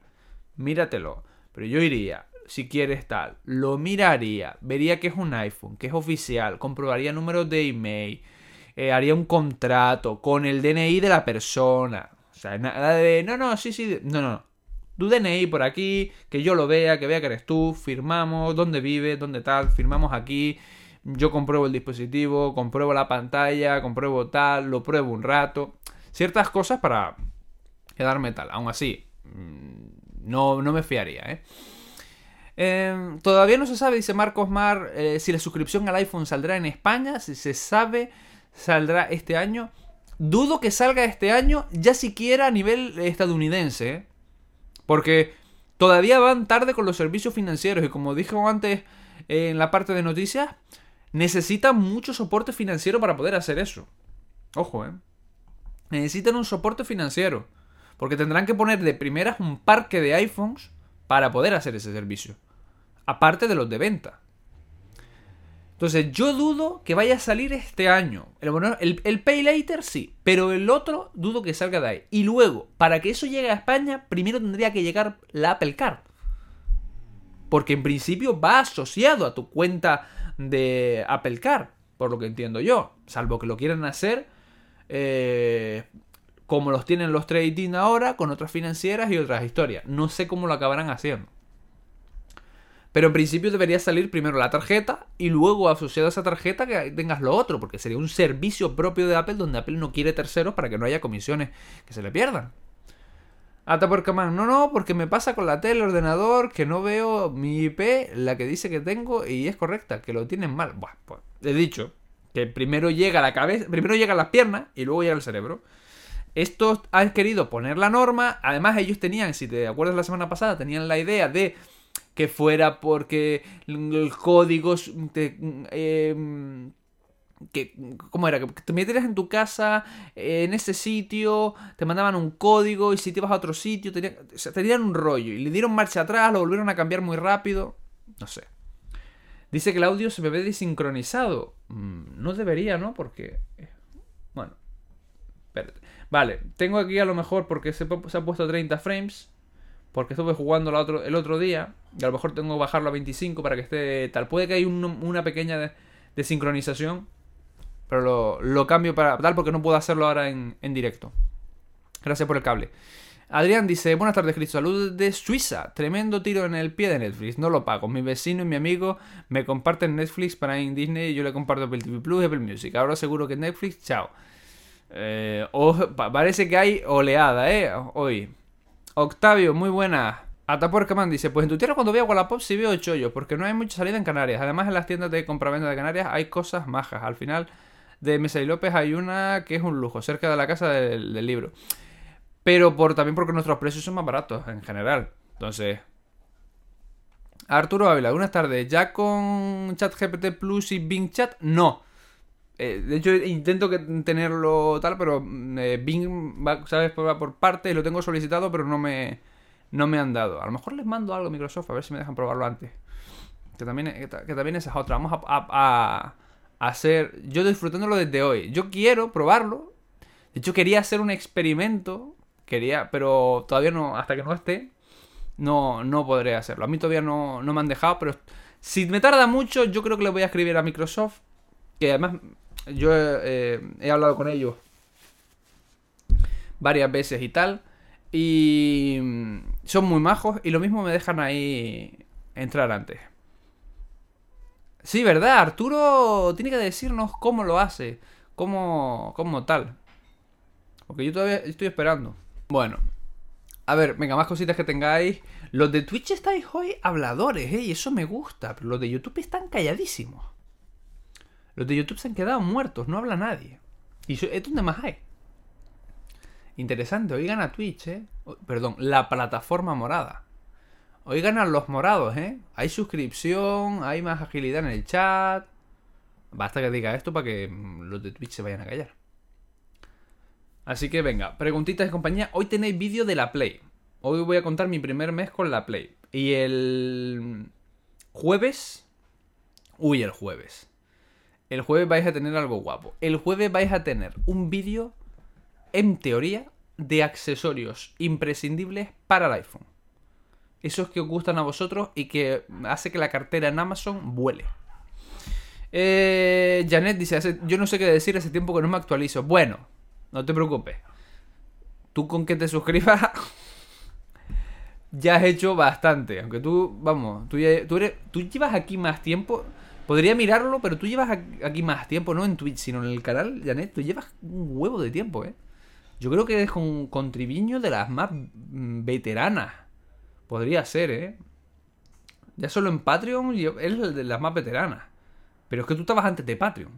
Míratelo. Pero yo iría, si quieres tal, lo miraría, vería que es un iPhone, que es oficial, comprobaría números de email, eh, haría un contrato con el DNI de la persona. O sea, nada de... No, no, sí, sí. No, no tu DNI por aquí, que yo lo vea, que vea que eres tú, firmamos, dónde vives, dónde tal, firmamos aquí, yo compruebo el dispositivo, compruebo la pantalla, compruebo tal, lo pruebo un rato. Ciertas cosas para quedarme tal. Aún así, mm, no, no me fiaría, ¿eh? Em, todavía no se sabe, dice Marcos Mar, eh, si la suscripción al iPhone saldrá en España, si se sabe, saldrá este año. Dudo que salga este año, ya siquiera a nivel estadounidense. ¿eh? Porque todavía van tarde con los servicios financieros y como dije antes en la parte de noticias, necesitan mucho soporte financiero para poder hacer eso. Ojo, ¿eh? Necesitan un soporte financiero. Porque tendrán que poner de primeras un parque de iPhones para poder hacer ese servicio. Aparte de los de venta. Entonces, yo dudo que vaya a salir este año. El, el, Pay Later sí, pero el otro dudo que salga de ahí. Y luego, para que eso llegue a España, primero tendría que llegar la Apple Card. Porque en principio va asociado a tu cuenta de Apple Card, por lo que entiendo yo. Salvo que lo quieran hacer eh, como los tienen los trading ahora, con otras financieras y otras historias. No sé cómo lo acabarán haciendo. Pero en principio debería salir primero la tarjeta y luego asociado a esa tarjeta que tengas lo otro, porque sería un servicio propio de Apple donde Apple no quiere terceros para que no haya comisiones que se le pierdan. Por no, no, porque me pasa con la tele, el ordenador, que no veo mi IP, la que dice que tengo y es correcta, que lo tienen mal. Buah, pues he dicho que primero llega la cabeza, primero llega las piernas y luego llega el cerebro. Estos han querido poner la norma, además ellos tenían, si te acuerdas la semana pasada, tenían la idea de que fuera porque el código em, que cómo era que te metieras en tu casa en ese sitio te mandaban un código y si te ibas a otro sitio tenían, un rollo y le dieron marcha atrás lo volvieron a cambiar muy rápido no sé Dice que el audio se ve desincronizado. Mm, no debería, ¿no? Porque... eh, Bueno. Vale, tengo aquí a lo mejor porque se, ha puesto a 30 frames. Porque estuve jugando el otro día. Y a lo mejor tengo que bajarlo a 25 para que esté tal. Puede que haya un- una pequeña de- desincronización. Pero lo, cambio para tal porque no puedo hacerlo ahora en, en directo. Gracias por el cable. Adrián dice, buenas tardes, Cristo. Salud de Suiza. Tremendo tiro en el pie de Netflix. No lo pago. Mi vecino y mi amigo me comparten Netflix para en Disney y yo le comparto Apple TV Plus y Apple Music. Ahora seguro que Netflix, chao. Eh, pa- parece que hay oleada, ¿eh? Hoy. Octavio, muy buena. Atapuercaman dice, pues en tu tierra cuando veo Wallapop sí veo chollos, porque no hay mucha salida en Canarias. Además en las tiendas de compraventa de Canarias hay cosas majas. Al final de Mesa y López hay una que es un lujo, cerca de la casa del, libro. Pero por, también porque nuestros precios son más baratos en general. Entonces... Arturo Ávila, buenas tardes. ¿Ya con ChatGPT Plus y Bing Chat? No. Eh, de hecho, intento que tenerlo tal, pero mm, eh, Bing va, ¿sabes? va por partes, lo tengo solicitado, pero no me, no me han dado. A lo mejor les mando algo a Microsoft, a ver si me dejan probarlo antes. Que también, que, ta- que también esa es otra. Vamos a hacer. Yo disfrutándolo desde hoy. Yo quiero probarlo. De hecho, quería hacer un experimento. Quería, pero todavía no. Hasta que no esté, no, no podré hacerlo. A mí todavía no, no me han dejado, pero si me tarda mucho, yo creo que le voy a escribir a Microsoft. Que además yo eh, he hablado con ellos varias veces y tal. Y son muy majos y lo mismo me dejan ahí entrar antes. Sí, ¿verdad? Arturo tiene que decirnos cómo lo hace. Cómo, cómo tal. Porque yo todavía estoy esperando. Bueno. A ver, venga, más cositas que tengáis. Los de Twitch estáis hoy habladores, ¿eh? Y eso me gusta. Pero los de YouTube están calladísimos. Los de YouTube se han quedado muertos, no habla nadie. ¿Y eso- es donde más hay? Interesante, hoy gana Twitch, ¿eh? O- Perdón, la plataforma morada. Hoy ganan los morados, ¿eh? Hay suscripción, hay más agilidad en el chat. Basta que diga esto para que mm, los de Twitch se vayan a callar. Así que venga, preguntitas de compañía. Hoy tenéis vídeo de la Play. Hoy voy a contar mi primer mes con la Play. Y el jueves... Uy, el jueves. El jueves vais a tener algo guapo. El jueves vais a tener un vídeo, en teoría, de accesorios imprescindibles para el iPhone. Esos que os gustan a vosotros y que hace que la cartera en Amazon vuele. Eh, Janet dice, "Hace- yo no sé qué decir, hace tiempo que no me actualizo. Bueno, no te preocupes. Tú con que te suscribas <laughs> ya has hecho bastante. Aunque tú, vamos, tú, llevas aquí más tiempo. Podría mirarlo, pero tú llevas aquí más tiempo, no en Twitch, sino en el canal, Janet. Tú llevas un huevo de tiempo, ¿eh? Yo creo que eres con, con Triviño de las más mm, veteranas. Podría ser, ¿eh? Ya solo en Patreon eres de las más veteranas. Pero es que tú estabas antes de Patreon.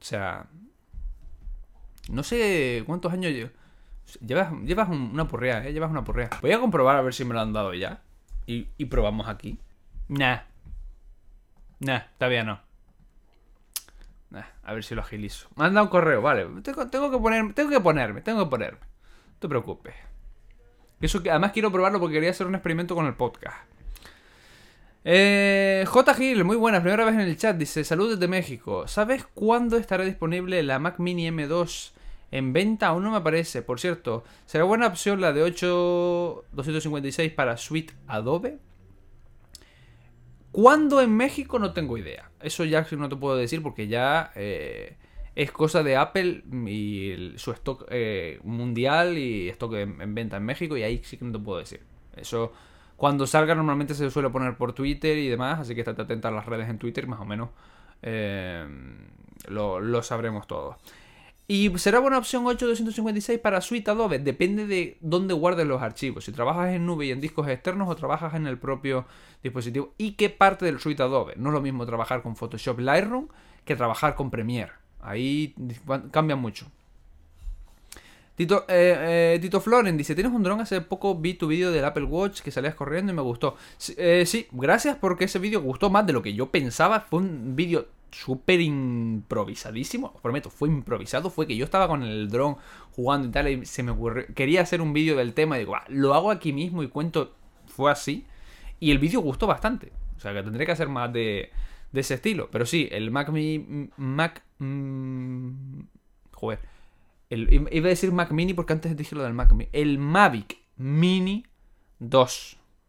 O sea... No sé cuántos años yo... Llevas, llevas un- una porrea, ¿eh? Llevas una porrea. Voy a comprobar a ver si me lo han dado ya. Y, probamos aquí. Nah. Nah, todavía no. Nah, a ver si lo agilizo. Me han dado un correo, vale. Tengo que ponerme, tengo que ponerme, tengo que ponerme. No te preocupes. Además quiero probarlo porque quería hacer un experimento con el podcast. Eh, J. Gil, muy buena, primera vez en el chat. Dice: Saludos desde México. ¿Sabes cuándo estará disponible la Mac Mini M2 en venta? Aún no me aparece. Por cierto, ¿será buena opción la de 8256 para Suite Adobe? ¿Cuándo en México? No tengo idea. Eso ya no te puedo decir porque ya eh, es cosa de Apple y su stock eh, mundial y stock en, en venta en México y ahí sí que no te puedo decir. Eso cuando salga normalmente se suele poner por Twitter y demás, así que estate atenta a las redes en Twitter, más o menos eh, lo, lo sabremos todos. ¿Y será buena opción 8256 para Suite Adobe? Depende de dónde guardes los archivos. Si trabajas en nube y en discos externos o trabajas en el propio dispositivo. ¿Y qué parte del Suite Adobe? No es lo mismo trabajar con Photoshop Lightroom que trabajar con Premiere. Ahí cambia mucho. Tito, eh, eh, Tito Floren dice, ¿tienes un dron? Hace poco vi tu vídeo del Apple Watch que salías corriendo y me gustó. Sí, eh, gracias porque ese vídeo gustó más de lo que yo pensaba. Fue un vídeo súper improvisadísimo. Os prometo, fue improvisado. Fue que yo estaba con el dron jugando y tal y se me ocurrió... Quería hacer un vídeo del tema y digo, "Ah, lo hago aquí mismo y cuento... Fue así. Y el vídeo gustó bastante. O sea, que tendré que hacer más de, de ese estilo. Pero sí, el Mac Mini... Mac... mm, joder. Iba a decir Mac Mini porque antes dije lo del Mac Mini. El Mavic Mini 2.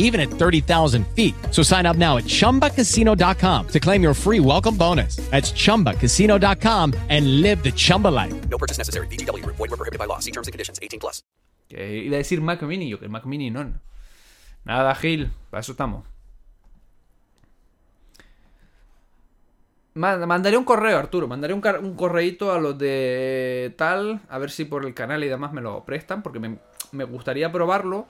even at 30,000 feet. So sign up now at chumbacasino.com to claim your free welcome bonus. That's chumbacasino.com and live the Chumba life. No purchase necessary. VGW Group. Void were prohibited by law. See terms and conditions. 18 plus. Que iba a decir Mac Mini, yo que el Mac Mini no. Nada, Gil, para eso estamos. Ma- Mandaré un correo, Arturo. Mandaré un, un correíto a los de tal, a ver si por el canal y demás me lo prestan, porque me, me gustaría probarlo.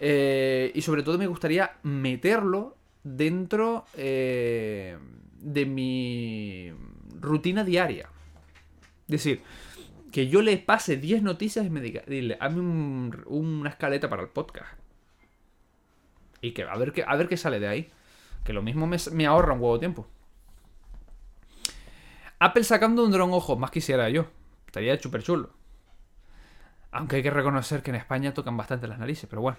Eh, y sobre todo me gustaría meterlo dentro eh, de mi rutina diaria. Es decir, que yo le pase 10 noticias y me diga, dile, hazme un- una escaleta para el podcast. Y que a ver qué, a ver qué sale de ahí. Que lo mismo me, me ahorra un huevo de tiempo. Apple sacando un dron, ojo, más quisiera yo. Estaría súper chulo. Aunque hay que reconocer que en España tocan bastante las narices, pero bueno.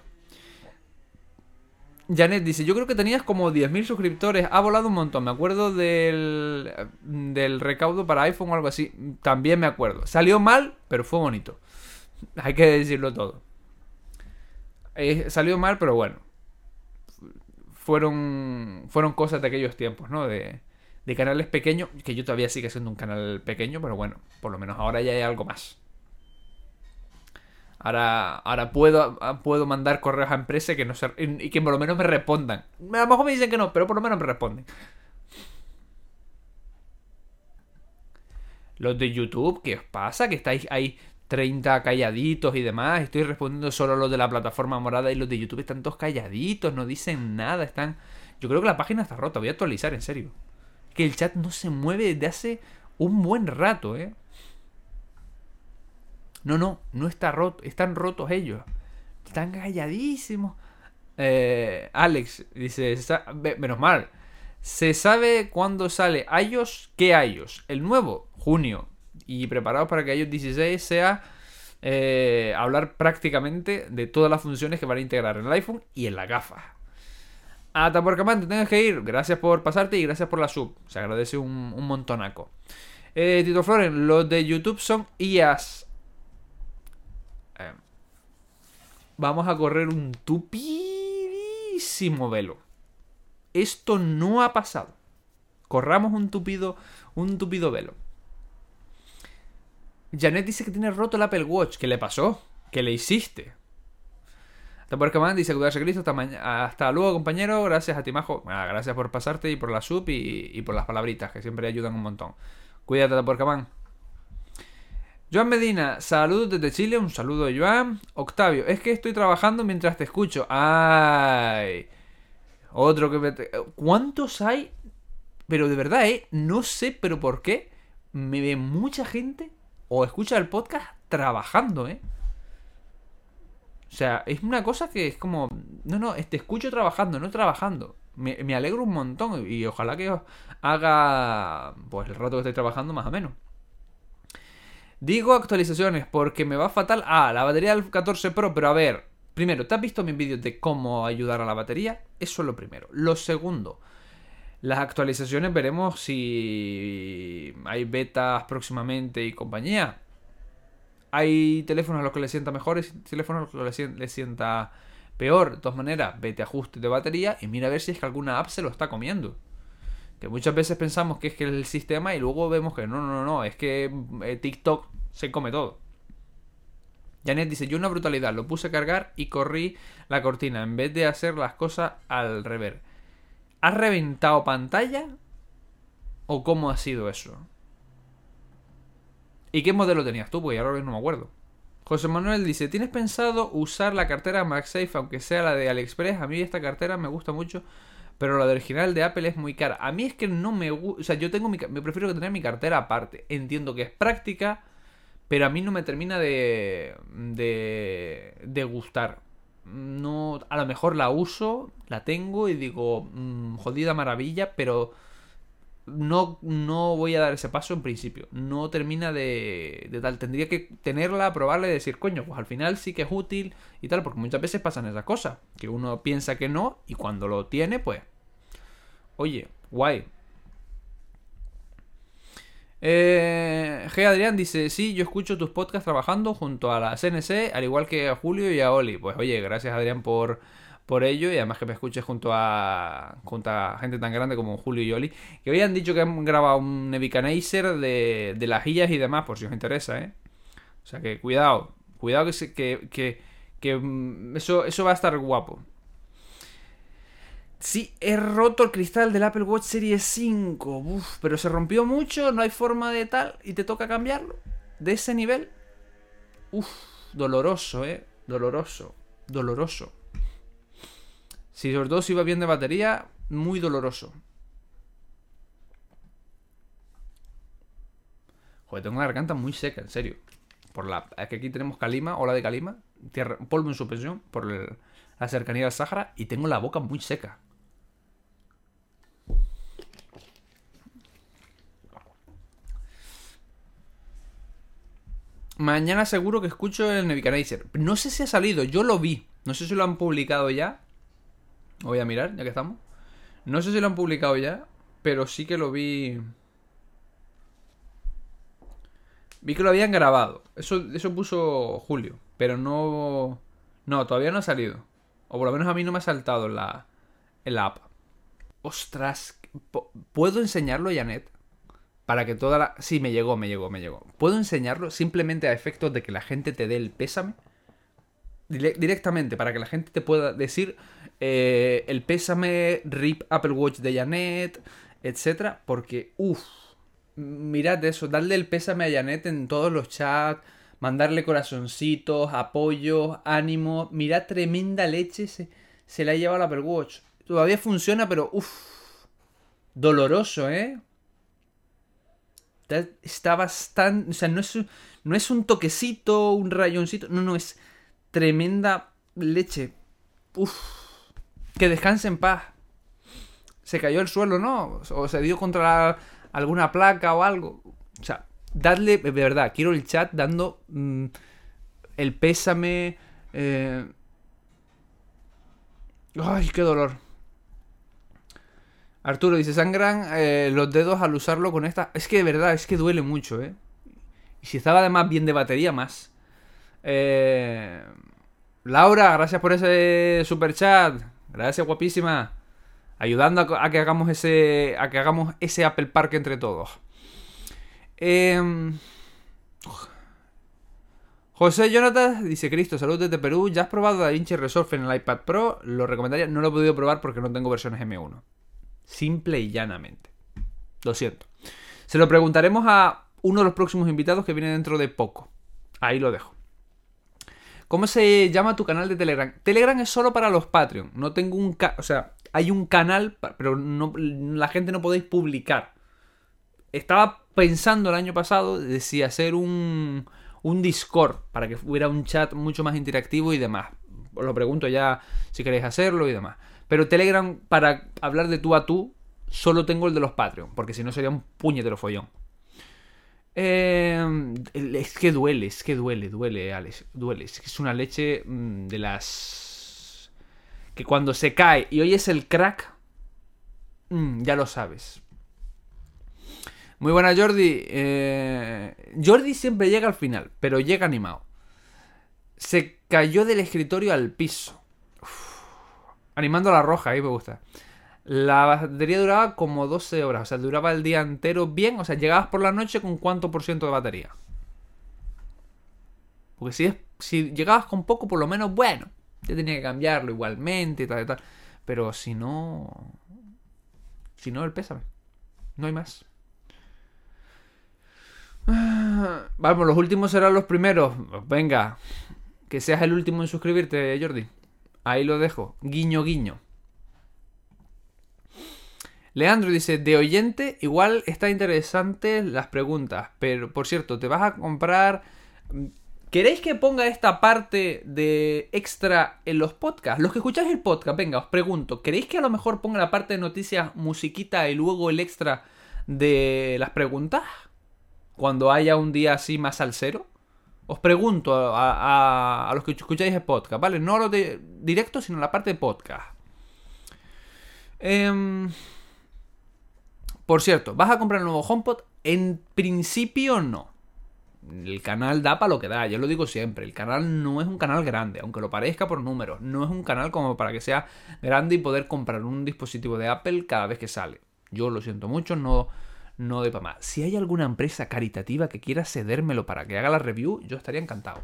Janet dice, yo creo que tenías como 10.000 suscriptores, ha volado un montón, me acuerdo del, del recaudo para iPhone o algo así, también me acuerdo. Salió mal, pero fue bonito. <laughs> Hay que decirlo todo. Eh, salió mal, pero bueno. Fueron, fueron cosas de aquellos tiempos, ¿no? De, de canales pequeños, que yo todavía sigue siendo un canal pequeño, pero bueno, por lo menos ahora ya hay algo más. Ahora, ahora puedo, puedo mandar correos a empresas que no y que por lo menos me respondan. A lo mejor me dicen que no, pero por lo menos me responden. Los de YouTube, ¿qué os pasa? Que estáis ahí 30 calladitos y demás. Estoy respondiendo solo a los de la plataforma morada y los de YouTube están todos calladitos, no dicen nada. Están. Yo creo que la página está rota. Voy a actualizar, en serio. Que el chat no se mueve desde hace un buen rato, ¿eh? No, no, no está roto. Están rotos ellos. Están calladísimos. Eh, Alex dice, "Sa- ve- menos mal. Se sabe cuándo sale iOS, ¿qué iOS? El nuevo, junio. Y preparados para que iOS 16 sea eh, hablar prácticamente de todas las funciones que van a integrar en el iPhone y en la gafa. Hasta por te tengas que ir. Gracias por pasarte y gracias por la sub. Se agradece un, un montonaco. Eh, Tito Floren, los de YouTube son IAS. Eh, vamos a correr un tupidísimo velo. Esto no ha pasado. Corramos un tupido, un tupido velo. Janet dice que tiene roto el Apple Watch. ¿Qué le pasó? ¿Qué le hiciste? Taporcaman dice cuidarse Cristo. Hasta, luego, compañero. Gracias a ti, Majo. Ah, gracias por pasarte y por la sub y, por las palabritas que siempre ayudan un montón. Cuídate, Taporcaman. Joan Medina, saludos desde Chile. Un saludo, Joan. Octavio, es que estoy trabajando mientras te escucho. ¡Ay! Otro que me... ¿Cuántos hay? Pero de verdad, ¿eh? No sé, pero ¿por qué? Me ve mucha gente o escucha el podcast trabajando, ¿eh? O sea, es una cosa que es como... No, no, te escucho trabajando, no trabajando. Me, me alegro un montón y ojalá que os haga... Pues el rato que estoy trabajando más o menos. Digo actualizaciones porque me va fatal. Ah, la batería del 14 Pro, pero a ver. Primero, ¿te has visto mis vídeos de cómo ayudar a la batería? Eso es lo primero. Lo segundo, las actualizaciones veremos si hay betas próximamente y compañía. Hay teléfonos a los que le sienta mejor y teléfonos a los que le sien- le sienta peor. De todas maneras, vete a ajuste de batería y mira a ver si es que alguna app se lo está comiendo. Que muchas veces pensamos que es que el sistema y luego vemos que no, no, no, es que eh, TikTok se come todo. Janet dice, yo una brutalidad, lo puse a cargar y corrí la cortina en vez de hacer las cosas al revés. ¿Has reventado pantalla? ¿O cómo ha sido eso? ¿Y qué modelo tenías tú? Porque ahora no me acuerdo. José Manuel dice, ¿tienes pensado usar la cartera MagSafe aunque sea la de AliExpress? A mí esta cartera me gusta mucho, pero la de original de Apple es muy cara. A mí es que no me gusta, o sea, yo tengo mi, me prefiero que tener mi cartera aparte. Entiendo que es práctica, pero a mí no me termina de de, de gustar. no, a lo mejor la uso, la tengo y digo, mm, jodida maravilla, pero no, no voy a dar ese paso en principio. No termina de, de tal. Tendría que tenerla, probarla y decir, coño, pues al final sí que es útil y tal, porque muchas veces pasan esas cosas, que uno piensa que no y cuando lo tiene, pues, oye, guay. Eh, G. Adrián dice, sí, yo escucho tus podcasts trabajando junto a la CNC, al igual que a Julio y a Oli. Pues oye, gracias Adrián por, por ello y además que me escuches junto a, junto a gente tan grande como Julio y Oli, que habían dicho que han grabado un Nebicanaser de, de lajillas y demás, por si os interesa, ¿eh? O sea que cuidado, cuidado que, se- que, que, que, mm, eso, eso va a estar guapo. Sí, he roto el cristal del Apple Watch Series 5. Uf, pero se rompió mucho, no hay forma de tal y te toca cambiarlo. De ese nivel. Uf, doloroso, eh. Doloroso. Doloroso. Si sobre todo si va bien de batería, muy doloroso. Joder, tengo la garganta muy seca, en serio. Por la, es que aquí tenemos calima, ola de calima, tierra, polvo en suspensión, por la cercanía del Sáhara, y tengo la boca muy seca. Mañana seguro que escucho el Nebicanaser. No sé si ha salido, yo lo vi. No sé si lo han publicado ya. Voy a mirar, ya que estamos. No sé si lo han publicado ya, pero sí que lo vi. Vi que lo habían grabado. Eso, eso puso Julio. Pero no. No, todavía no ha salido. O por lo menos a mí no me ha saltado la, la app. Ostras. ¿Puedo enseñarlo, Janet? Para que toda la... Sí, me llegó, me llegó, me llegó. ¿Puedo enseñarlo simplemente a efectos de que la gente te dé el pésame? Directamente, para que la gente te pueda decir eh, el pésame, RIP Apple Watch de Janet, etcétera, porque, uff, mirad eso, darle el pésame a Janet en todos los chats, mandarle corazoncitos, apoyo, ánimo, mirad tremenda leche se, se la ha llevado el Apple Watch. Todavía funciona, pero uff, doloroso, ¿eh? Está, bastante, o sea, no es, no es un toquecito, un rayoncito, no, no, es tremenda leche. Uf, que descanse en paz. Se cayó al suelo, ¿no? O se dio contra alguna placa o algo. O sea, dadle, de verdad, quiero el chat dando mm, el pésame. eh, Ay, qué dolor. Arturo dice, sangran eh, los dedos al usarlo con esta... Es que de verdad, es que duele mucho, ¿eh? Y si estaba además bien de batería, más. Eh, Laura, gracias por ese super chat. Gracias, guapísima. Ayudando a, que hagamos ese. a que hagamos ese Apple Park entre todos. Em, José Jonathan dice: Cristo, salud desde Perú. ¿Ya has probado DaVinci Resolve en el iPad Pro? Lo recomendaría. No lo he podido probar porque no tengo versiones M1. Simple y llanamente. Lo siento. Se lo preguntaremos a uno de los próximos invitados que viene dentro de poco. Ahí lo dejo. ¿Cómo se llama tu canal de Telegram? Telegram es solo para los Patreon. No tengo un... o sea, hay un canal, pero no, la gente no podéis publicar. Estaba pensando el año pasado de si hacer un, un Discord para que hubiera un chat mucho más interactivo y demás. Os lo pregunto ya si queréis hacerlo y demás. Pero Telegram, para hablar de tú a tú, solo tengo el de los Patreon, porque si no sería un puñetero follón. Eh, es que duele, es que duele, duele, Alex. Duele. Es que es una leche mm, de las. Que cuando se cae y oyes el crack, mm, ya lo sabes. Muy buena, Jordi. Eh, Jordi siempre llega al final, pero llega animado. Se cayó del escritorio al piso. Animando a la roja, ahí me gusta. La batería duraba como 12 horas, o sea, duraba el día entero bien, o sea, llegabas por la noche con cuánto por ciento de batería. Porque si, si llegabas con poco, por lo menos, bueno, ya tenía que cambiarlo igualmente y tal y tal. Pero si no... Si no, el pésame. No hay más. <sighs> Vamos, los últimos serán los primeros. Venga, que seas el último en suscribirte, Jordi. Ahí lo dejo. Guiño, guiño. Leandro dice, de oyente, igual está interesante las preguntas, pero por cierto, ¿te vas a comprar... ¿Queréis que ponga esta parte de extra en los podcasts? Los que escucháis el podcast, venga, os pregunto, ¿queréis que a lo mejor ponga la parte de noticias, musiquita y luego el extra de las preguntas? Cuando haya un día así más al cero. Os pregunto a, a- los que escucháis el podcast, ¿vale? No lo de directo, sino la parte de podcast. Em, por cierto, ¿vas a comprar el nuevo HomePod? En principio no. El canal da para lo que da, yo lo digo siempre. El canal no es un canal grande, aunque lo parezca por números. No es un canal como para que sea grande y poder comprar un dispositivo de Apple cada vez que sale. Yo lo siento mucho, no, no doy para más. Si hay alguna empresa caritativa que quiera cedérmelo para que haga la review, yo estaría encantado.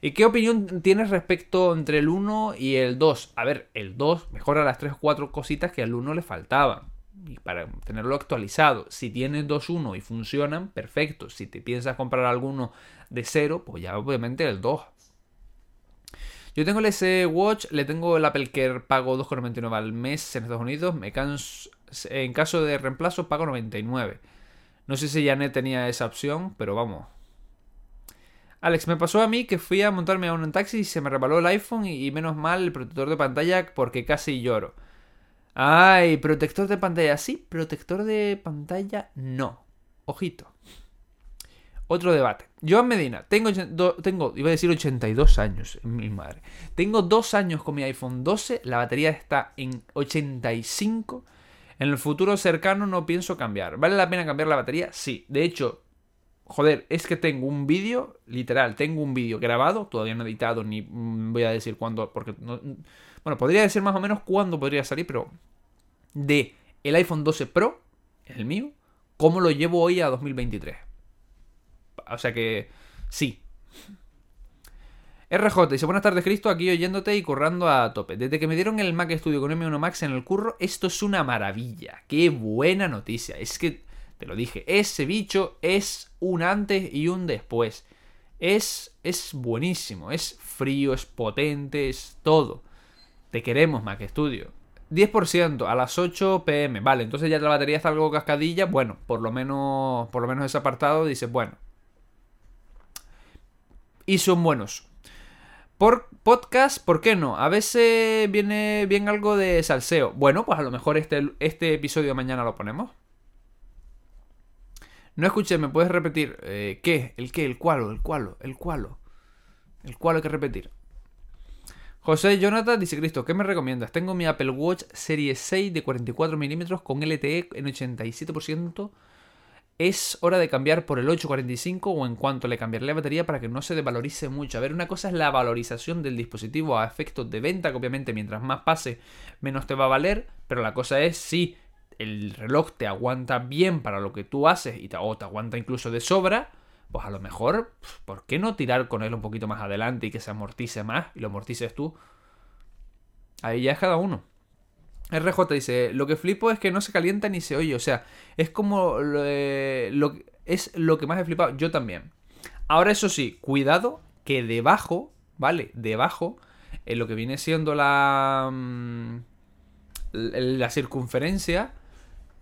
¿Y qué opinión tienes respecto entre el 1 y el 2? A ver, el 2 mejora las 3 o 4 cositas que al 1 le faltaban. Y para tenerlo actualizado, si tienes 2.1 y funcionan, perfecto. Si te piensas comprar alguno de 0, pues ya obviamente el 2. Yo tengo el S Watch, le tengo el Apple Care, pago 2,99 al mes en Estados Unidos. Me en caso de reemplazo, pago 99. No sé si Janet tenía esa opción, pero vamos. Alex, me pasó a mí que fui a montarme a un taxi y se me rebaló el iPhone y menos mal el protector de pantalla porque casi lloro. Ay, protector de pantalla sí, protector de pantalla no. Ojito. Otro debate. Joan Medina, tengo, tengo, iba a decir 82 años, mi madre. Tengo dos años con mi iPhone 12, la batería está en 85. En el futuro cercano no pienso cambiar. ¿Vale la pena cambiar la batería? Sí. De hecho, joder, es que tengo un vídeo, literal, tengo un vídeo grabado, todavía no editado, ni mm, voy a decir cuándo, porque no- bueno, podría decir más o menos cuándo podría salir, pero de el iPhone 12 Pro, el mío, cómo lo llevo hoy a 2023. O sea que sí. RJ dice, buenas tardes Cristo, aquí oyéndote y currando a tope. Desde que me dieron el Mac Studio con M1 Max en el curro, esto es una maravilla. Qué buena noticia. Es que, te lo dije, ese bicho es un antes y un después. Es, es buenísimo, es frío, es potente, es todo. Te queremos Mac Studio. 10% a las 8 pm. Vale, entonces ya la batería está algo cascadilla. Bueno, por lo menos, por lo menos ese apartado dice, bueno. Y son buenos. Por podcast, ¿por qué no? A veces viene bien algo de salseo. Bueno, pues a lo mejor este, este episodio mañana lo ponemos. No escuché, ¿me puedes repetir? Eh, ¿Qué? ¿El qué? ¿El cualo? ¿El cualo? ¿El cualo? ¿El cualo hay que repetir? José Jonathan dice, Cristo, ¿qué me recomiendas? Tengo mi Apple Watch Serie 6 de 44 milímetros con LTE en 87%. Es hora de cambiar por el 845 o en cuanto le cambiaré la batería para que no se devalorice mucho. A ver, una cosa es la valorización del dispositivo a efectos de venta, que obviamente mientras más pase, menos te va a valer. Pero la cosa es si el reloj te aguanta bien para lo que tú haces y te, o te aguanta incluso de sobra, pues a lo mejor, ¿por qué no tirar con él un poquito más adelante y que se amortice más y lo amortices tú? Ahí ya es cada uno. RJ dice, lo que flipo es que no se calienta ni se oye, o sea, es como lo, lo- es lo que más he flipado, yo también. Ahora eso sí, cuidado que debajo, ¿vale? Debajo, en lo que viene siendo la mm, la la circunferencia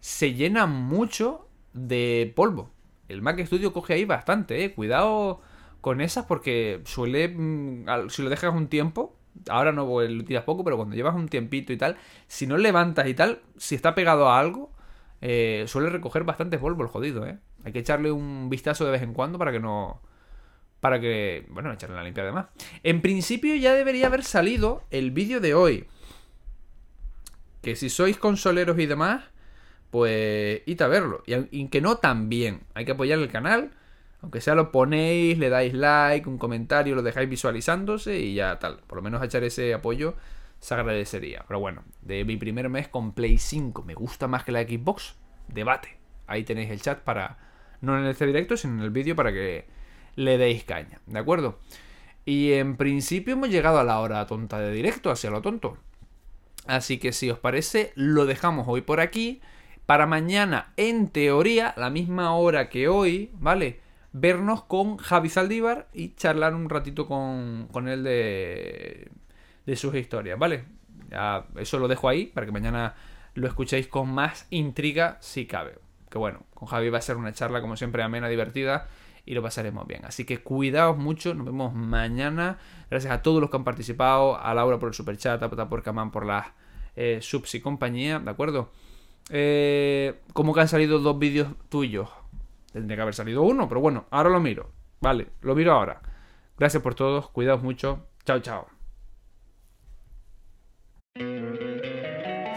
se llena mucho de polvo. El Mac Studio coge ahí bastante, eh. Cuidado con esas porque suele, mm, si lo dejas un tiempo, ahora no porque lo tiras poco, pero cuando llevas un tiempito y tal, si no levantas y tal, si está pegado a algo, eh, suele recoger bastante polvo el jodido, eh. Hay que echarle un vistazo de vez en cuando para que no... Para que... Bueno, echarle la limpia además. En principio ya debería haber salido el vídeo de hoy. Que si sois consoleros y demás, pues id a verlo. Y aunque no también, hay que apoyar el canal. Aunque sea lo ponéis, le dais like, un comentario, lo dejáis visualizándose y ya tal. Por lo menos echar ese apoyo se agradecería. Pero bueno, de mi primer mes con Play 5, ¿me gusta más que la Xbox? Debate. Ahí tenéis el chat para, no en este directo, sino en el vídeo para que le deis caña. ¿De acuerdo? Y en principio hemos llegado a la hora tonta de directo, hacia lo tonto. Así que si os parece, lo dejamos hoy por aquí. Para mañana, en teoría, la misma hora que hoy, ¿vale? Vernos con Javi Saldívar y charlar un ratito con, con él de, de sus historias, ¿vale? Ya, eso lo dejo ahí para que mañana lo escuchéis con más intriga si cabe. Que bueno, con Javi va a ser una charla como siempre amena, divertida y lo pasaremos bien. Así que cuidaos mucho, nos vemos mañana. Gracias a todos los que han participado, a Laura por el super chat, a por Camán por las eh, subs y compañía, ¿de acuerdo? Eh, ¿Cómo que han salido dos vídeos tuyos? Tendría que haber salido uno, pero bueno, ahora lo miro. Vale, lo miro ahora. Gracias por todos, cuidaos mucho. Chao, chao.